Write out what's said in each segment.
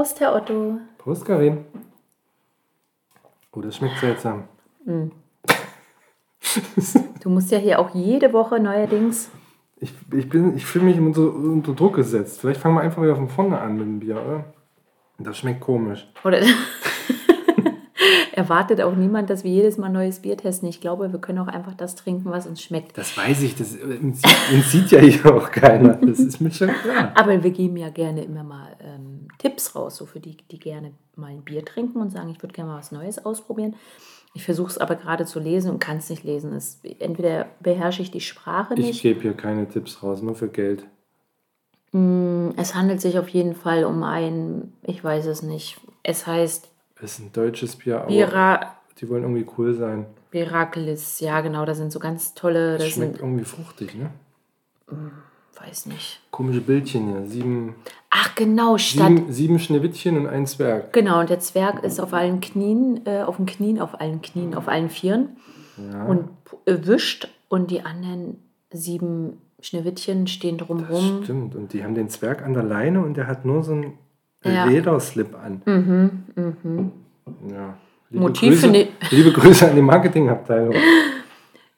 Prost, Herr Otto. Prost, Karin. Oh, das schmeckt seltsam. Du musst ja hier auch jede Woche neuerdings. Ich, ich, bin- ich fühle mich unter, unter Druck gesetzt. Vielleicht fangen wir einfach wieder von vorne an mit dem Bier, oder? Das schmeckt komisch. Oder erwartet auch niemand, dass wir jedes Mal neues Bier testen. Ich glaube, wir können auch einfach das trinken, was uns schmeckt. Das weiß ich. Das uns sieht, uns sieht ja hier auch keiner. Das ist mir schon klar. Aber wir geben ja gerne immer mal Tipps raus, so für die, die gerne mal ein Bier trinken und sagen, ich würde gerne mal was Neues ausprobieren. Ich versuche es aber gerade zu lesen und kann es nicht lesen. Es, entweder beherrsche ich die Sprache Ich nicht. gebe hier keine Tipps raus, nur für Geld. Es handelt sich auf jeden Fall um ein, ich weiß es nicht. Es heißt Es ist ein deutsches Bier, aber Bira, die wollen irgendwie cool sein. Birakelis. Ja, genau, da sind so ganz tolle, Das das schmeckt sind, irgendwie fruchtig, ne? Weiß nicht. Komische Bildchen hier. Sieben, Ach genau, statt sieben, sieben Schneewittchen und ein Zwerg. Genau, und der Zwerg ist auf allen Knien, äh, auf den Knien, auf allen Knien, auf allen Vieren Ja, und äh, wischt und die anderen sieben Schneewittchen stehen das drumherum. stimmt. Und die haben den Zwerg an der Leine und der hat nur so einen Ja. Lederslip an. Mhm, mhm. Ja. Liebe Motiv Grüße, ich- liebe Grüße an die Marketingabteilung.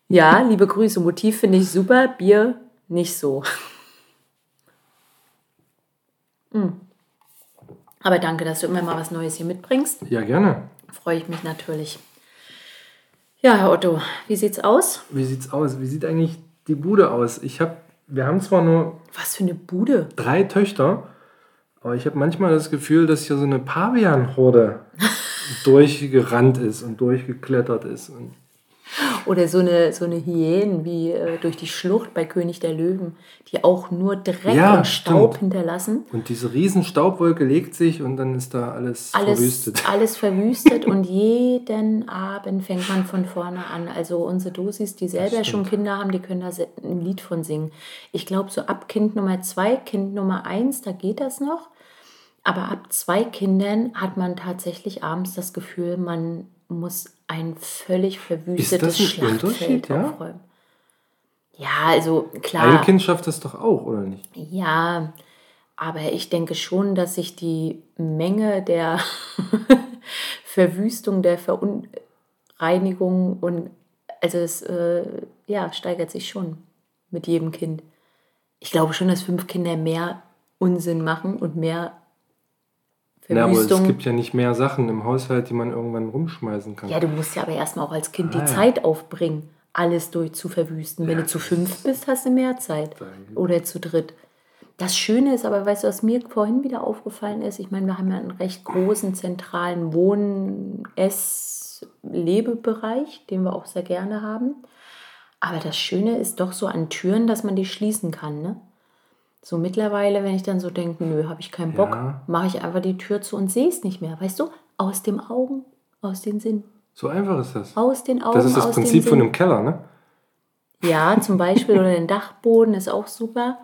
Ja, liebe Grüße, Motiv finde ich super, Bier nicht so. Mm. Aber danke, dass du immer mal was Neues hier mitbringst. Ja, gerne. Freue ich mich natürlich. Ja, Herr Otto, wie sieht's aus? Wie sieht's aus? Wie sieht eigentlich die Bude aus? Ich habe, wir haben zwar nur Was für eine Bude. drei Töchter, aber ich habe manchmal das Gefühl, dass hier so eine Pavianhorde durchgerannt ist und durchgeklettert ist. Und Oder so eine, so eine Hyänen wie äh, durch die Schlucht bei König der Löwen, die auch nur Dreck Ja, und Staub stimmt. hinterlassen. Und diese riesen Staubwolke legt sich und dann ist da alles, Alles verwüstet. alles verwüstet und jeden Abend fängt man von vorne an. Also unsere Dosis, die selber schon Kinder haben, die können da ein Lied von singen. Ich glaube, so ab Kind Nummer zwei, Kind Nummer eins, da geht das noch. Aber ab zwei Kindern hat man tatsächlich abends das Gefühl, man muss ein völlig verwüstetes Schlachtfeld ja? aufräumen. Ja, also klar. Ein Kind schafft das doch auch, oder nicht? Ja, aber ich denke schon, dass sich die Menge der Verwüstung, der Verunreinigung und also es äh, ja, steigert sich schon mit jedem Kind. Ich glaube schon, dass fünf Kinder mehr Unsinn machen und mehr Ja, aber es gibt ja nicht mehr Sachen im Haushalt, die man irgendwann rumschmeißen kann. Ja, du musst ja aber erstmal auch als Kind Ah, die ja. Zeit aufbringen, alles durch zu verwüsten. Wenn du zu fünf bist, hast du mehr Zeit. Oder zu dritt. Das Schöne ist aber, weißt du, was mir vorhin wieder aufgefallen ist? Ich meine, wir haben ja einen recht großen zentralen Wohn-, Ess-, Lebebereich, den wir auch sehr gerne haben. Aber das Schöne ist doch so an Türen, dass man die schließen kann, ne? So mittlerweile, wenn ich dann so denke, nö, habe ich keinen Bock, Ja. mache ich einfach die Tür zu und sehe es nicht mehr. Weißt du? Aus dem Augen, aus den Sinn. So einfach ist das. Aus den Augen, Das ist das aus Prinzip von einem Keller, ne? Ja, zum Beispiel. Oder den Dachboden ist auch super.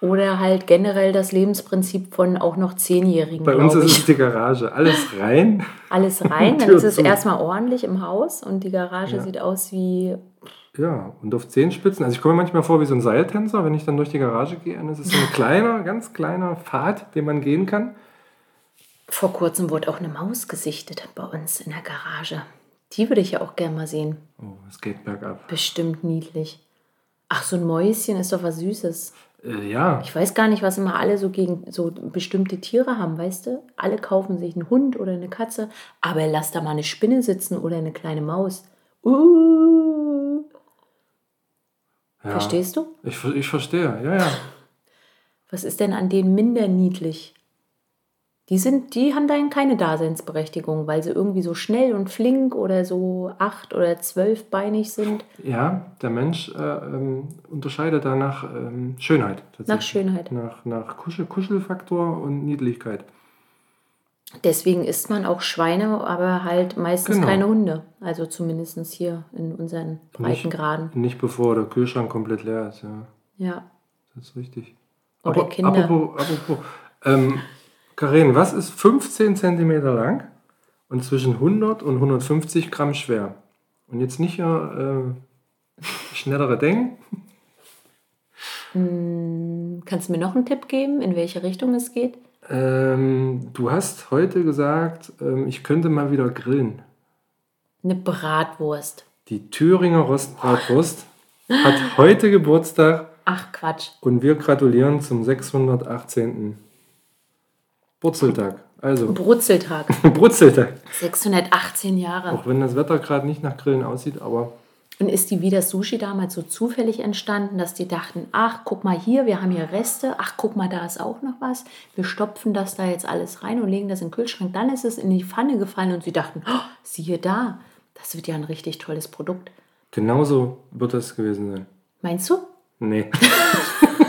Oder halt generell das Lebensprinzip von auch noch Zehnjährigen, Bei uns ist ich. es die Garage. Alles rein. Alles rein, dann ist es zu. erstmal ordentlich im Haus und die Garage Ja. sieht aus wie... Ja, und auf Zehenspitzen. Also ich komme mir manchmal vor wie so ein Seiltänzer, wenn ich dann durch die Garage gehe. Und es ist so ein kleiner, ganz kleiner Pfad, den man gehen kann. Vor kurzem wurde auch eine Maus gesichtet bei uns in der Garage. Die würde ich ja auch gerne mal sehen. Oh, es geht bergab. Bestimmt niedlich. Ach, so ein Mäuschen ist doch was Süßes. Äh, ja, Ich weiß gar nicht, was immer alle so gegen so bestimmte Tiere haben, weißt du? Alle kaufen sich einen Hund oder eine Katze, aber lass da mal eine Spinne sitzen oder eine kleine Maus. Uh, ja. verstehst du? Ich, ich verstehe, ja, ja. Was ist denn an denen minder niedlich? Die, sind, die haben dann keine Daseinsberechtigung, weil sie irgendwie so schnell und flink oder so acht- oder zwölfbeinig sind. Ja, der Mensch äh, ähm, unterscheidet da nach ähm, Schönheit. Nach Schönheit. Nach, nach Kuschel, Kuschelfaktor und Niedlichkeit. Deswegen isst man auch Schweine, aber halt meistens Genau. keine Hunde. Also zumindest hier in unseren Nicht, Breitengraden. nicht bevor der Kühlschrank komplett leer ist, ja. Ja. Das ist richtig. Oder Aber Kinder. Apropos, apropos. Ähm, Karin, was ist 15 cm lang und zwischen 100 und 150 Gramm schwer? Und jetzt nicht äh, schnellere Denken. Kannst du mir noch einen Tipp geben, in welche Richtung es geht? Ähm, du hast heute gesagt, ähm, ich könnte mal wieder grillen. Eine Bratwurst. Die Thüringer Rostbratwurst hat heute Geburtstag. Ach Quatsch. Und wir gratulieren zum 618. Brutzeltag. Also. Brutzeltag. Brutzeltag. 618 Jahre. Auch wenn das Wetter gerade nicht nach Grillen aussieht, aber. Und ist die wie das Sushi damals so zufällig entstanden, dass die dachten, ach, guck mal hier, wir haben hier Reste, ach, guck mal, da ist auch noch was. Wir stopfen das da jetzt alles rein und legen das in den Kühlschrank. Dann ist es in die Pfanne gefallen und sie dachten, oh, siehe da, das wird ja ein richtig tolles Produkt. Genauso wird das gewesen sein. Meinst du? Nee.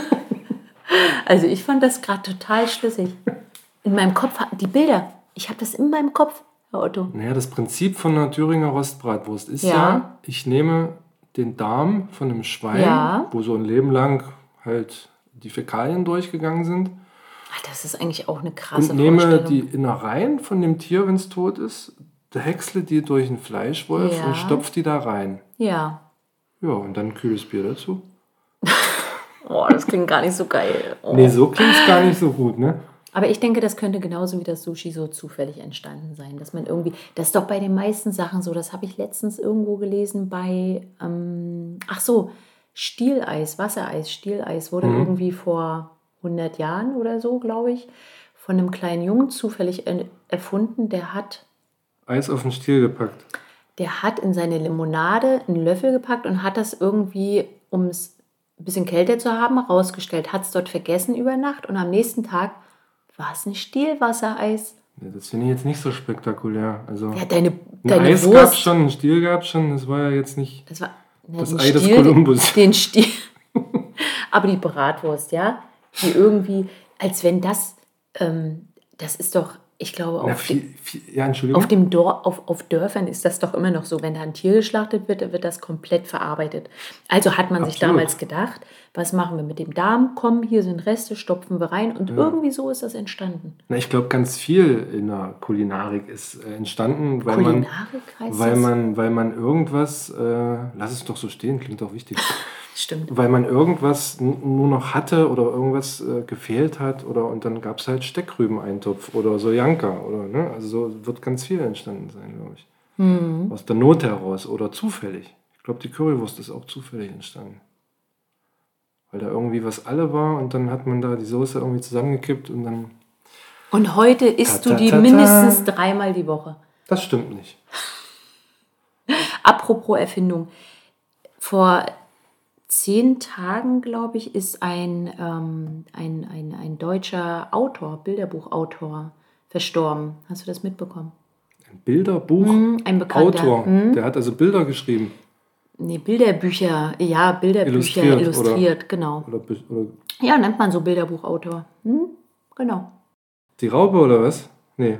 also ich fand das gerade total schlüssig. In meinem Kopf, die Bilder, ich habe das in meinem Kopf, Herr Otto. Naja, das Prinzip von einer Thüringer Rostbratwurst ist ja, ja ich nehme den Darm von einem Schwein, ja. wo so ein Leben lang halt die Fäkalien durchgegangen sind. Ach, das ist eigentlich auch eine krasse Und nehme die Innereien von dem Tier, wenn es tot ist, häcksle die durch einen Fleischwolf ja. und stopfe die da rein. Ja. Ja, und dann kühles Bier dazu. oh, das klingt gar nicht so geil. Oh. Nee, so klingt es gar nicht so gut, ne? Aber ich denke, das könnte genauso wie das Sushi so zufällig entstanden sein, dass man irgendwie, das ist doch bei den meisten Sachen so, das habe ich letztens irgendwo gelesen bei, ähm, ach so, Stieleis, Wassereis, Stieleis wurde mhm. irgendwie vor 100 Jahren oder so, glaube ich, von einem kleinen Jungen zufällig erfunden, der hat Eis auf den Stiel gepackt. Der hat in seine Limonade einen Löffel gepackt und hat das irgendwie, um es ein bisschen kälter zu haben, rausgestellt. Hat es dort vergessen über Nacht und am nächsten Tag war es ein Stielwassereis. Ja, das finde ich jetzt nicht so spektakulär. Also ja, deine, deine ein Eis gab es schon, ein Stiel gab es schon, das war ja jetzt nicht das, war, na, das Ei Stiel, des Kolumbus. Den Stiel. Aber die Bratwurst, ja, die irgendwie, als wenn das, ähm, das ist doch ich glaube, auf, viel, viel, ja, auf, dem Dor auf, auf Dörfern ist das doch immer noch so. Wenn da ein Tier geschlachtet wird, wird das komplett verarbeitet. Also hat man Absolut. sich damals gedacht, was machen wir mit dem Darm? Komm, hier sind Reste, stopfen wir rein. Und ja. irgendwie so ist das entstanden. Na, ich glaube, ganz viel in der Kulinarik ist äh, entstanden, weil, Kulinarik man, weil, man, weil man irgendwas, äh, lass es doch so stehen, klingt doch wichtig. Stimmt. Weil man irgendwas nur noch hatte oder irgendwas äh, gefehlt hat oder und dann gab es halt Steckrübeneintopf oder Sojanka oder ne? Also so wird ganz viel entstanden sein, glaube ich. Mhm. Aus der Not heraus oder zufällig. Ich glaube, die Currywurst ist auch zufällig entstanden. Weil da irgendwie was alle war und dann hat man da die Soße irgendwie zusammengekippt und dann. Und heute isst du die mindestens dreimal die Woche. Das stimmt nicht. Apropos Erfindung. Vor zehn Tagen, glaube ich, ist ein, ähm, ein, ein, ein deutscher Autor, Bilderbuchautor, verstorben. Hast du das mitbekommen? Ein Bilderbuch? Mm, ein bekannter. Autor. Mm. Der hat also Bilder geschrieben. Nee, Bilderbücher. Ja, Bilderbücher illustriert, illustriert oder, genau. Oder, oder, ja, nennt man so Bilderbuchautor. Hm? Genau. Die Raupe oder was? Nee.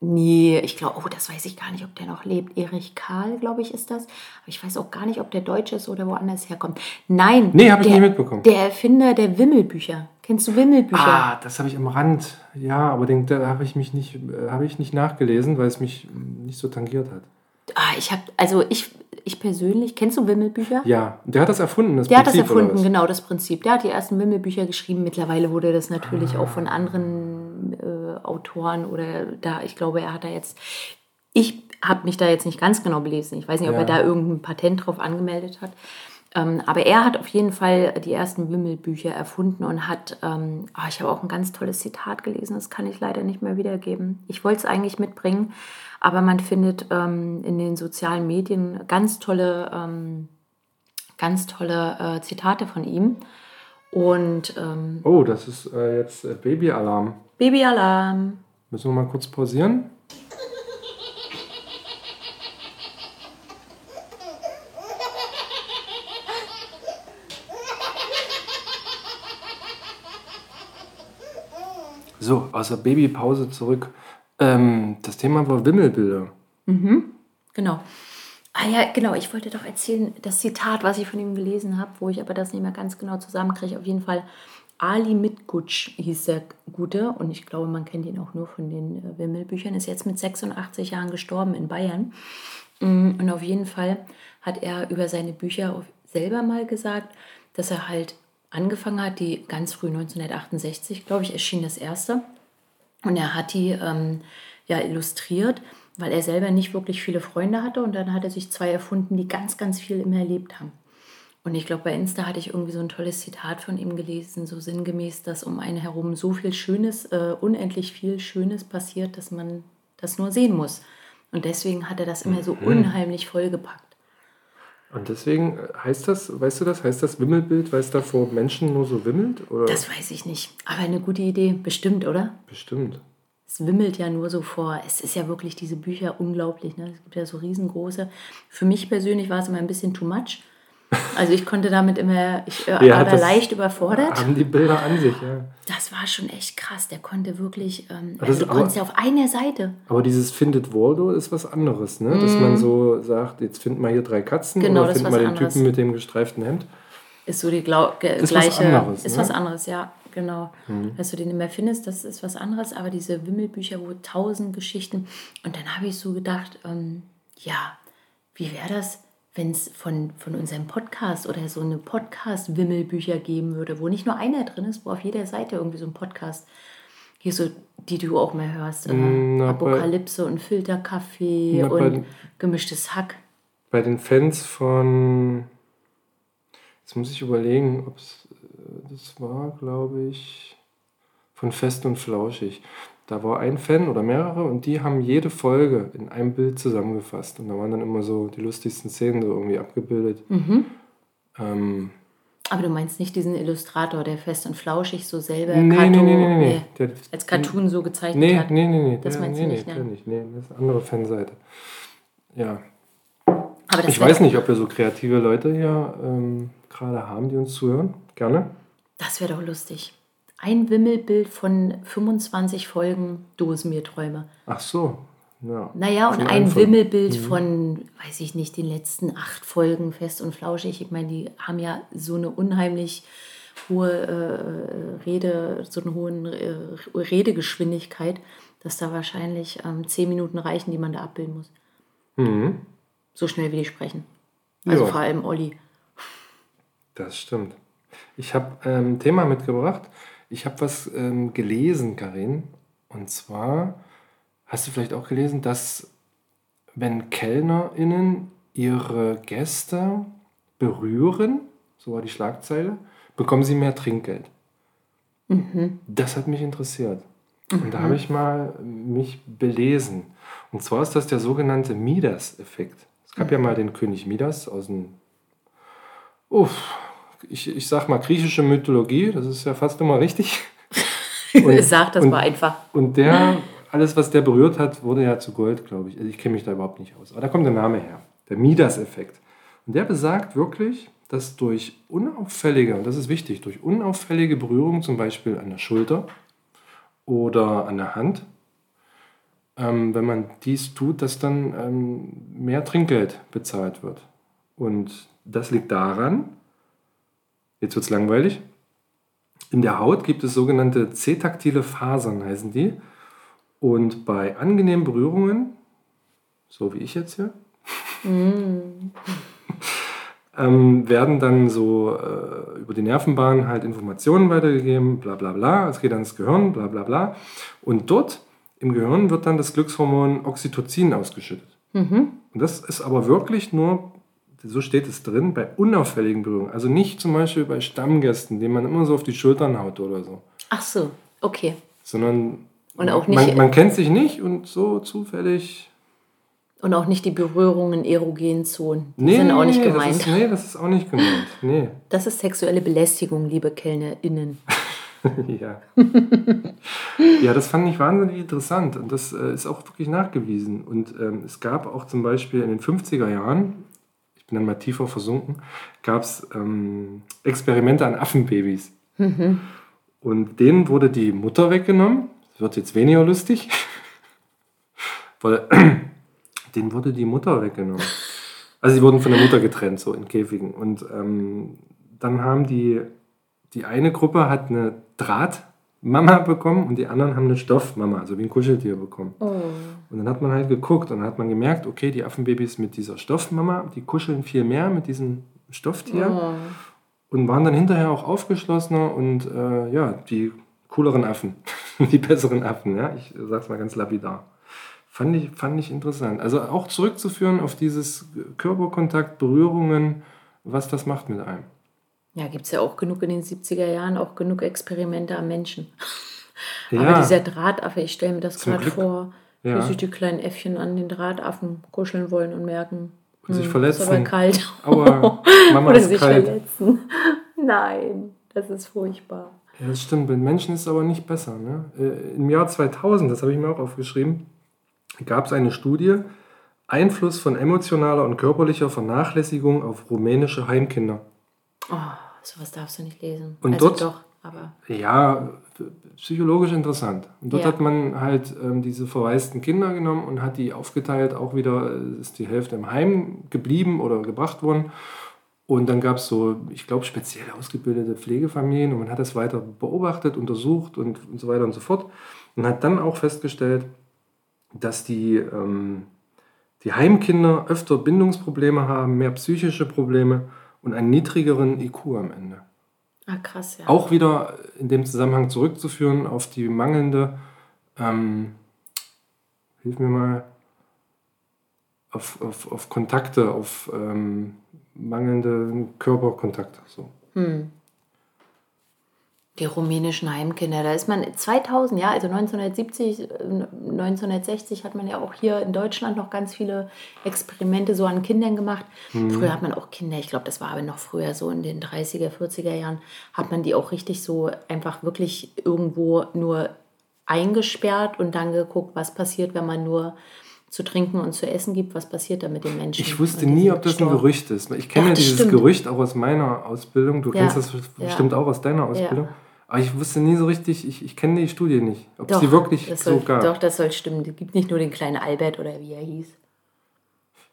Nee, ich glaube, oh, das weiß ich gar nicht, ob der noch lebt. Erich Karl, glaube ich, ist das. Aber ich weiß auch gar nicht, ob der Deutsch ist oder woanders herkommt. Nein. Nee, habe ich nie mitbekommen. Der Erfinder der Wimmelbücher. Kennst du Wimmelbücher? Ah, das habe ich am Rand. Ja, aber den, da habe ich mich nicht, habe ich nicht nachgelesen, weil es mich nicht so tangiert hat. Ah, ich habe, also ich, ich persönlich, kennst du Wimmelbücher? Ja, der hat das erfunden, das der Prinzip. Der hat das erfunden, genau, das Prinzip. Der hat die ersten Wimmelbücher geschrieben. Mittlerweile wurde das natürlich ah. auch von anderen äh, Autoren oder da, ich glaube, er hat da jetzt, ich habe mich da jetzt nicht ganz genau belesen. Ich weiß nicht, ob ja. er da irgendein Patent drauf angemeldet hat. Ähm, aber er hat auf jeden Fall die ersten Wimmelbücher erfunden und hat, ähm, oh, ich habe auch ein ganz tolles Zitat gelesen, das kann ich leider nicht mehr wiedergeben. Ich wollte es eigentlich mitbringen, aber man findet ähm, in den sozialen Medien ganz tolle, ähm, ganz tolle äh, Zitate von ihm. Und, ähm, oh, das ist äh, jetzt äh, Babyalarm. Babyalarm. Müssen wir mal kurz pausieren? So, aus der Babypause zurück. Ähm, das Thema war Wimmelbilder. Mhm, genau. Ah ja, genau, ich wollte doch erzählen, das Zitat, was ich von ihm gelesen habe, wo ich aber das nicht mehr ganz genau zusammenkriege. Auf jeden Fall, Ali Mitgutsch hieß der Gute und ich glaube, man kennt ihn auch nur von den äh, Wimmelbüchern, ist jetzt mit 86 Jahren gestorben in Bayern. Mm, und auf jeden Fall hat er über seine Bücher selber mal gesagt, dass er halt angefangen hat, die ganz früh 1968, glaube ich, erschien das erste. Und er hat die ähm, ja illustriert, weil er selber nicht wirklich viele Freunde hatte. Und dann hat er sich zwei erfunden, die ganz, ganz viel immer erlebt haben. Und ich glaube, bei Insta hatte ich irgendwie so ein tolles Zitat von ihm gelesen, so sinngemäß, dass um einen herum so viel Schönes, äh, unendlich viel Schönes passiert, dass man das nur sehen muss. Und deswegen hat er das immer so mhm. unheimlich vollgepackt. Und deswegen heißt das, weißt du das, heißt das Wimmelbild, weil es da vor Menschen nur so wimmelt? Oder? Das weiß ich nicht. Aber eine gute Idee, bestimmt, oder? Bestimmt. Es wimmelt ja nur so vor. Es ist ja wirklich diese Bücher unglaublich. Ne? Es gibt ja so riesengroße. Für mich persönlich war es immer ein bisschen too much. Also ich konnte damit immer, ich äh, ja, war da leicht überfordert. Haben die Bilder an sich, ja. Das war schon echt krass. Der konnte wirklich, ähm, also du konntest ja auf einer Seite. Aber dieses Findet Waldo ist was anderes, ne? Dass mm. man so sagt, jetzt finden wir hier drei Katzen genau, oder finden wir den anderes. Typen mit dem gestreiften Hemd. Ist so die Glau ist gleiche, was anderes, ist ne? was anderes, ja, genau. Mhm. Dass du den immer findest, das ist was anderes. Aber diese Wimmelbücher, wo tausend Geschichten. Und dann habe ich so gedacht, ähm, ja, wie wäre das? Wenn es von, von unserem Podcast oder so eine Podcast-Wimmelbücher geben würde, wo nicht nur einer drin ist, wo auf jeder Seite irgendwie so ein Podcast, hier so, die du auch mal hörst, mm, na, Apokalypse bei, und Filterkaffee na, und bei, gemischtes Hack. Bei den Fans von, jetzt muss ich überlegen, ob es, äh, das war, glaube ich, von Fest und Flauschig. Da war ein Fan oder mehrere und die haben jede Folge in einem Bild zusammengefasst. Und da waren dann immer so die lustigsten Szenen so irgendwie abgebildet. Mhm. Ähm, aber du meinst nicht diesen Illustrator, der fest und flauschig so selber nee, Cartoon, nee, nee, nee, nee. als Cartoon so gezeichnet nee, hat? Nee, nee, nee. Das meinst nee, du nicht, nee, ne? nicht. Nee, das ist eine andere Fanseite. Ja. ich weiß nicht, ob wir so kreative Leute hier ähm, gerade haben, die uns zuhören. Gerne. Das wäre doch lustig ein Wimmelbild von 25 Folgen Dosenbierträume. Ach so. Ja. Naja, und ein Wimmelbild mhm. von, weiß ich nicht, den letzten acht Folgen fest und flauschig. Ich meine, die haben ja so eine unheimlich hohe äh, Rede, so eine hohe äh, Redegeschwindigkeit, dass da wahrscheinlich ähm, zehn Minuten reichen, die man da abbilden muss. Mhm. So schnell wie die sprechen. Also ja. vor allem Olli. Das stimmt. Ich habe ein ähm, Thema mitgebracht. Ich habe was ähm, gelesen, Karin. Und zwar hast du vielleicht auch gelesen, dass wenn KellnerInnen ihre Gäste berühren, so war die Schlagzeile, bekommen sie mehr Trinkgeld. Mhm. Das hat mich interessiert. Mhm. Und da habe ich mal mich belesen. Und zwar ist das der sogenannte Midas-Effekt. Es gab mhm. ja mal den König Midas aus dem Uff, ich, ich sag mal, griechische Mythologie, das ist ja fast immer richtig. Und, Sag das und, mal einfach. Und der, alles, was der berührt hat, wurde ja zu Gold, glaube ich. Also ich kenne mich da überhaupt nicht aus. Aber da kommt der Name her, der Midas-Effekt. Und der besagt wirklich, dass durch unauffällige, und das ist wichtig, durch unauffällige Berührung, zum Beispiel an der Schulter oder an der Hand, ähm, wenn man dies tut, dass dann ähm, mehr Trinkgeld bezahlt wird. Und das liegt daran, Jetzt wird es langweilig. In der Haut gibt es sogenannte C-taktile Fasern, heißen die. Und bei angenehmen Berührungen, so wie ich jetzt hier, mm. ähm, werden dann so äh, über die Nervenbahn halt Informationen weitergegeben, bla bla bla. Es geht ans Gehirn, bla bla bla. Und dort im Gehirn wird dann das Glückshormon Oxytocin ausgeschüttet. Mhm. Und das ist aber wirklich nur so steht es drin, bei unauffälligen Berührungen. Also nicht zum Beispiel bei Stammgästen, denen man immer so auf die Schultern haut oder so. Ach so, okay. Sondern und auch nicht, man, man kennt sich nicht und so zufällig. Und auch nicht die Berührungen in erogenen Zonen. Die nee, sind auch nicht gemeint. Das ist, nee, das ist auch nicht gemeint. Nee. Das ist sexuelle Belästigung, liebe KellnerInnen. ja. ja, das fand ich wahnsinnig interessant und das äh, ist auch wirklich nachgewiesen. Und ähm, es gab auch zum Beispiel in den 50er Jahren bin dann mal tiefer versunken, gab es ähm, Experimente an Affenbabys. Mhm. Und denen wurde die Mutter weggenommen. Das wird jetzt weniger lustig. Weil, denen wurde die Mutter weggenommen. Also sie wurden von der Mutter getrennt, so in Käfigen. Und ähm, dann haben die, die eine Gruppe hat eine Draht, Mama bekommen und die anderen haben eine Stoffmama, also wie ein Kuscheltier bekommen. Oh. Und dann hat man halt geguckt und dann hat man gemerkt, okay, die Affenbabys mit dieser Stoffmama, die kuscheln viel mehr mit diesem Stofftier oh. und waren dann hinterher auch aufgeschlossener und äh, ja, die cooleren Affen, die besseren Affen, ja, ich sag's mal ganz lapidar. Fand ich, fand ich interessant. Also auch zurückzuführen auf dieses Körperkontakt, Berührungen, was das macht mit einem. Ja, gibt es ja auch genug in den 70er Jahren, auch genug Experimente am Menschen. Ja. Aber dieser Drahtaffe, ich stelle mir das gerade vor, ja. wie sich die kleinen Äffchen an den Drahtaffen kuscheln wollen und merken, und sich hm, verletzen. Ist aber kalt. Aua, Mama Oder ist sich kalt. verletzen. Nein, das ist furchtbar. Ja, das stimmt. Bei Menschen ist es aber nicht besser. Ne? Äh, Im Jahr 2000, das habe ich mir auch aufgeschrieben, gab es eine Studie, Einfluss von emotionaler und körperlicher Vernachlässigung auf rumänische Heimkinder. Oh, sowas darfst du nicht lesen. Und also dort, doch, aber. Ja, psychologisch interessant. Und dort ja. hat man halt ähm, diese verwaisten Kinder genommen und hat die aufgeteilt. Auch wieder äh, ist die Hälfte im Heim geblieben oder gebracht worden. Und dann gab es so, ich glaube, speziell ausgebildete Pflegefamilien und man hat das weiter beobachtet, untersucht und, und so weiter und so fort. Und hat dann auch festgestellt, dass die, ähm, die Heimkinder öfter Bindungsprobleme haben, mehr psychische Probleme und einen niedrigeren IQ am Ende. Ah, krass, ja. Auch wieder in dem Zusammenhang zurückzuführen auf die mangelnde, ähm, hilf mir mal, auf, auf, auf Kontakte, auf ähm, mangelnde Körperkontakte. So. Hm. Die rumänischen Heimkinder, da ist man 2000, ja, also 1970, 1960 hat man ja auch hier in Deutschland noch ganz viele Experimente so an Kindern gemacht. Mhm. Früher hat man auch Kinder, ich glaube, das war aber noch früher, so in den 30er, 40er Jahren, hat man die auch richtig so einfach wirklich irgendwo nur eingesperrt und dann geguckt, was passiert, wenn man nur zu trinken und zu essen gibt, was passiert da mit den Menschen? Ich wusste nie, ob das ein Gerücht ist. Ich kenne ja, dieses stimmt. Gerücht auch aus meiner Ausbildung. Du ja. kennst das bestimmt ja. auch aus deiner Ausbildung. Ja. Aber ich wusste nie so richtig, ich, ich kenne die Studie nicht, ob doch, es die wirklich so soll, gab. Doch, das soll stimmen. Es gibt nicht nur den kleinen Albert oder wie er hieß.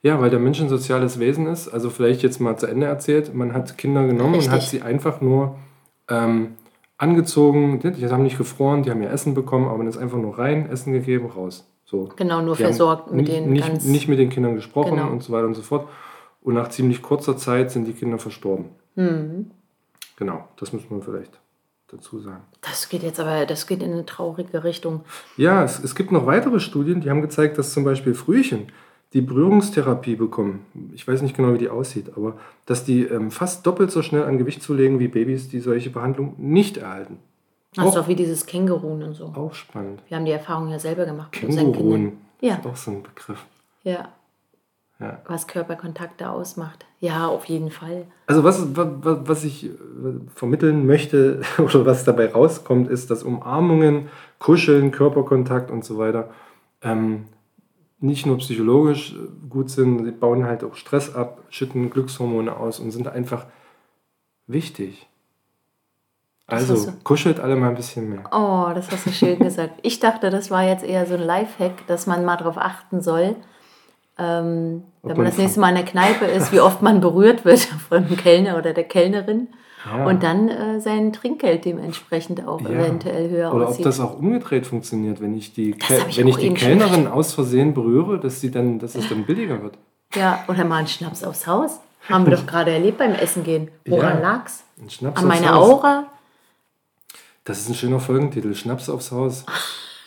Ja, weil der Mensch ein soziales Wesen ist. Also vielleicht jetzt mal zu Ende erzählt. Man hat Kinder genommen richtig. und hat sie einfach nur ähm, angezogen. Die haben nicht gefroren, die haben ihr Essen bekommen, aber man ist einfach nur rein, Essen gegeben, raus. So. Genau, nur die versorgt mit den nicht, ganz... Nicht mit den Kindern gesprochen genau. und so weiter und so fort. Und nach ziemlich kurzer Zeit sind die Kinder verstorben. Mhm. Genau, das muss man vielleicht dazu sagen. Das geht jetzt aber, das geht in eine traurige Richtung. Ja, es, es gibt noch weitere Studien, die haben gezeigt, dass zum Beispiel Frühchen, die Berührungstherapie bekommen, ich weiß nicht genau, wie die aussieht, aber dass die ähm, fast doppelt so schnell an Gewicht zulegen wie Babys, die solche Behandlung nicht erhalten. Das ist auch wie dieses Kängurun und so. Auch spannend. Wir haben die Erfahrung ja selber gemacht. Kängurun, ja. ist auch so ein Begriff. Ja. Ja. Was Körperkontakte ausmacht. Ja, auf jeden Fall. Also was, was, was ich äh, vermitteln möchte oder was dabei rauskommt, ist, dass Umarmungen, Kuscheln, Körperkontakt und so weiter ähm, nicht nur psychologisch äh, gut sind, sie bauen halt auch Stress ab, schütten Glückshormone aus und sind einfach wichtig. Also, kuschelt alle mal ein bisschen mehr. Oh, das hast du schön gesagt. Ich dachte, das war jetzt eher so ein Lifehack, dass man mal darauf achten soll, ähm, wenn man das nächste Mal in der Kneipe ist, wie oft man berührt wird von dem Kellner oder der Kellnerin. Ja. Und dann äh, sein Trinkgeld dementsprechend auch ja. eventuell höher Oder aussieht. ob das auch umgedreht funktioniert, wenn ich die, ich wenn ich die Kellnerin aus Versehen berühre, dass, sie dann, dass es dann billiger wird. Ja, oder mal einen Schnaps aufs Haus. Haben wir doch gerade erlebt beim Essen gehen. Woran ja, lag's? An meiner Aura? Das ist ein schöner Folgentitel. Schnaps aufs Haus.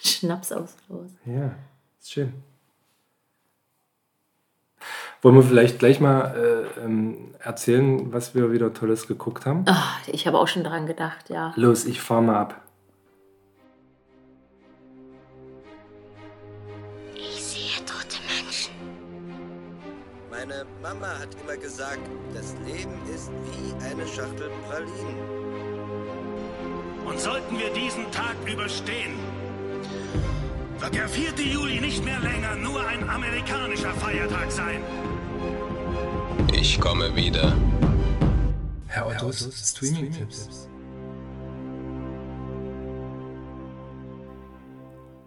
Schnaps aufs Haus. Ja, ist schön. Wollen wir vielleicht gleich mal äh, ähm, erzählen, was wir wieder Tolles geguckt haben? Ach, ich habe auch schon dran gedacht, ja. Los, ich fahr mal ab. Ich sehe tote Menschen. Meine Mama hat immer gesagt, das Leben ist wie eine Schachtel Pralinen. Und sollten wir diesen Tag überstehen, wird der 4. Juli nicht mehr länger nur ein amerikanischer Feiertag sein. Ich komme wieder. Herr Ottos, Streaming-Tipps.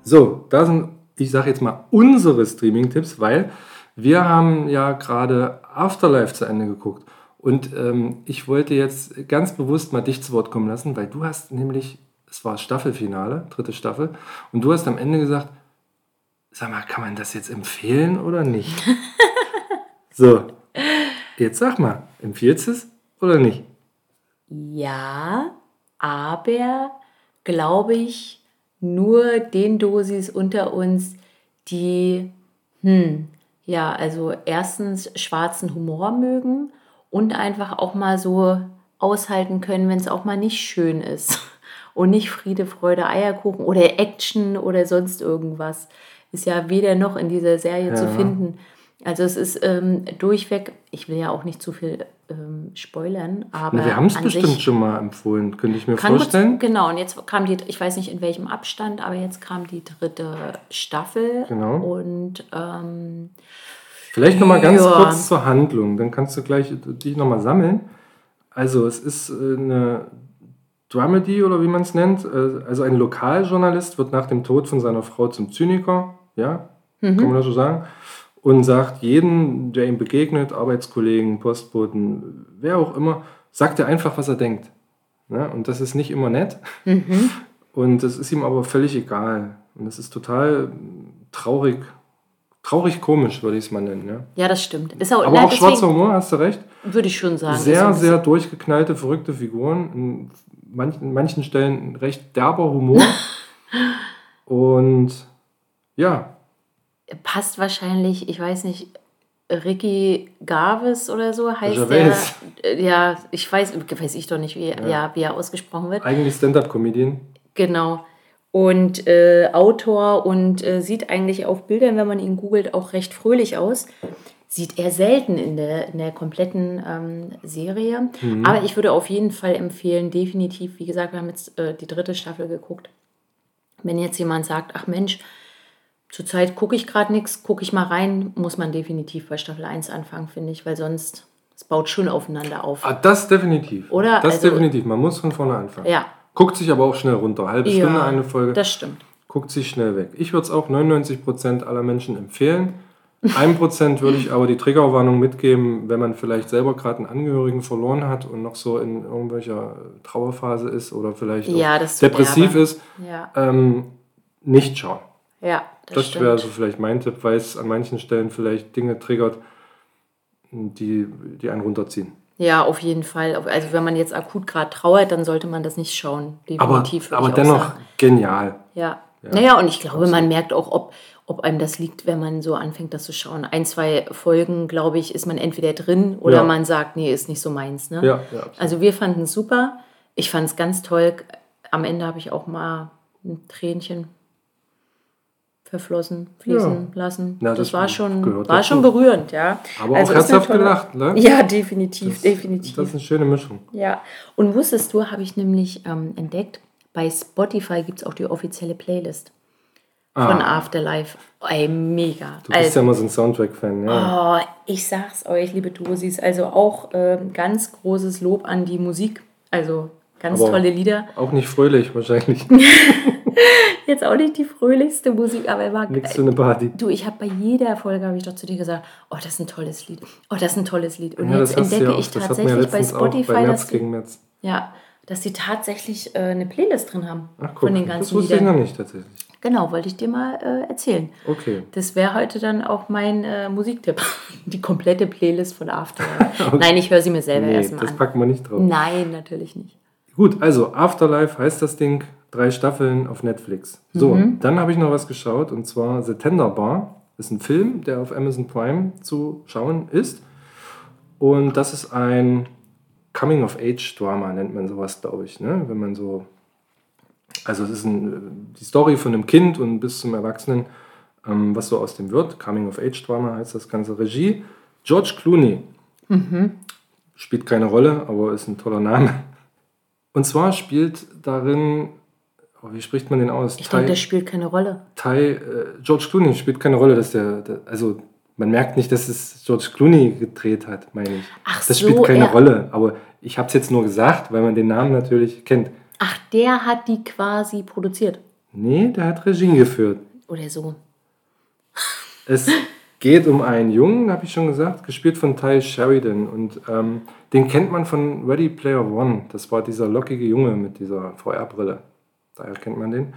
So, da sind, ich sage jetzt mal, unsere Streaming-Tipps, weil wir haben ja gerade Afterlife zu Ende geguckt. Und ähm, ich wollte jetzt ganz bewusst mal dich zu Wort kommen lassen, weil du hast nämlich, es war Staffelfinale, dritte Staffel, und du hast am Ende gesagt, sag mal, kann man das jetzt empfehlen oder nicht? so, jetzt sag mal, empfiehlst du es oder nicht? Ja, aber glaube ich, nur den Dosis unter uns, die, hm, ja, also erstens schwarzen Humor mögen und einfach auch mal so aushalten können, wenn es auch mal nicht schön ist und nicht Friede, Freude, Eierkuchen oder Action oder sonst irgendwas. Ist ja weder noch in dieser Serie ja. zu finden. Also es ist ähm, durchweg, ich will ja auch nicht zu viel ähm, spoilern, aber. Na, wir haben es bestimmt schon mal empfohlen, könnte ich mir vorstellen. Gut, genau, und jetzt kam die, ich weiß nicht in welchem Abstand, aber jetzt kam die dritte Staffel. Genau. Und ähm, vielleicht nochmal ganz ja. kurz zur Handlung, dann kannst du gleich dich nochmal sammeln. Also es ist äh, eine Dramedy oder wie man es nennt. Äh, also ein Lokaljournalist wird nach dem Tod von seiner Frau zum Zyniker, ja, mhm. kann man das so sagen, und sagt jeden, der ihm begegnet, Arbeitskollegen, Postboten, wer auch immer, sagt er einfach, was er denkt. Ja, und das ist nicht immer nett. Mhm. Und das ist ihm aber völlig egal. Und das ist total traurig, traurig komisch, würde ich es mal nennen. Ja, ja das stimmt. Ist auch, aber na, auch schwarzer Humor, hast du recht. Würde ich schon sagen. Sehr, sehr durchgeknallte, verrückte Figuren. In manchen, in manchen Stellen recht derber Humor. und ja. Passt wahrscheinlich, ich weiß nicht, Ricky Garvis oder so heißt Gervais. der. Ja, ich weiß, weiß ich doch nicht, wie, ja. ja wie er ausgesprochen wird. Eigentlich Stand-up-Comedian. Genau. Und äh, Autor und äh, sieht eigentlich auf Bildern, wenn man ihn googelt, auch recht fröhlich aus sieht er selten in der, in der kompletten ähm, Serie. Mhm. Aber ich würde auf jeden Fall empfehlen, definitiv, wie gesagt, wir haben jetzt äh, die dritte Staffel geguckt. Wenn jetzt jemand sagt, ach Mensch, zurzeit gucke ich gerade nichts, gucke ich mal rein, muss man definitiv bei Staffel 1 anfangen, finde ich, weil sonst, es baut schon aufeinander auf. Ah, das definitiv. Oder? Das also, definitiv, man muss von vorne anfangen. Ja. Guckt sich aber auch schnell runter, halbe ja, Stunde eine Folge. Das stimmt. Guckt sich schnell weg. Ich würde es auch 99% aller Menschen empfehlen. Ein Prozent würde ich aber die Triggerwarnung mitgeben, wenn man vielleicht selber gerade einen Angehörigen verloren hat und noch so in irgendwelcher Trauerphase ist oder vielleicht ja, depressiv ist. Ja. Ähm, nicht schauen. Ja, das, das wäre so vielleicht mein Tipp, weil es an manchen Stellen vielleicht Dinge triggert, die, die einen runterziehen. Ja, auf jeden Fall. Also wenn man jetzt akut gerade trauert, dann sollte man das nicht schauen. Definitiv. Aber, aber dennoch genial. Ja. ja. Naja, und ich glaube, man merkt auch, ob, ob einem das liegt, wenn man so anfängt, das zu schauen. Ein, zwei Folgen, glaube ich, ist man entweder drin oder ja. man sagt, nee, ist nicht so meins. Ne? Ja, ja, also wir fanden es super. Ich fand es ganz toll. Am Ende habe ich auch mal ein Tränchen verflossen, fließen ja. lassen. Ja, das, das, war schon, war schon berührend, ja. Aber also auch herzhaft gelacht, ne? Ja, definitiv, das, definitiv. Das ist eine schöne Mischung. Ja, und wusstest du, habe ich nämlich ähm, entdeckt, bei Spotify gibt es auch die offizielle Playlist von ah. Afterlife. Ey, mega. Du bist also, ja immer so ein Soundtrack-Fan, ja. Oh, ich sag's euch, liebe Dosis. Also auch äh, ganz großes Lob an die Musik. Also ganz aber tolle Lieder. Auch nicht fröhlich wahrscheinlich. Jetzt auch nicht die fröhlichste Musik, aber er war Nichts für eine Party. Du, ich habe bei jeder Folge habe ich doch zu dir gesagt, oh, das ist ein tolles Lied. Oh, das ist ein tolles Lied. Und ja, jetzt entdecke ja ich tatsächlich bei Spotify, bei gegen März. ja, dass sie tatsächlich äh, eine Playlist drin haben Ach, guck, von den ganzen Das wusste Liedern. ich noch nicht tatsächlich. Genau, wollte ich dir mal äh, erzählen. Okay. Das wäre heute dann auch mein äh, Musiktipp. Die komplette Playlist von Afterlife. okay. Nein, ich höre sie mir selber nee, erstmal an. Das packen wir nicht drauf. Nein, natürlich nicht. Gut, also Afterlife heißt das Ding. Drei Staffeln auf Netflix. So, mhm. dann habe ich noch was geschaut und zwar The Tender Bar. Das ist ein Film, der auf Amazon Prime zu schauen ist. Und das ist ein Coming-of-Age-Drama, nennt man sowas, glaube ich. Ne? Wenn man so also es ist ein, die Story von einem Kind und bis zum Erwachsenen, ähm, was so aus dem wird. Coming of Age Drama heißt das ganze Regie. George Clooney. Mhm. Spielt keine Rolle, aber ist ein toller Name. Und zwar spielt darin, oh, wie spricht man den aus? Ich denke, der spielt keine Rolle. Ty, äh, George Clooney spielt keine Rolle, dass der, der, also man merkt nicht, dass es George Clooney gedreht hat, meine ich. Ach das so, spielt keine Rolle, aber ich habe es jetzt nur gesagt, weil man den Namen natürlich kennt. Ach, der hat die quasi produziert. Nee, der hat Regie geführt. Oder so. Es geht um einen Jungen, habe ich schon gesagt, gespielt von Ty Sheridan. Und ähm, den kennt man von Ready Player One. Das war dieser lockige Junge mit dieser VR-Brille. Daher kennt man den.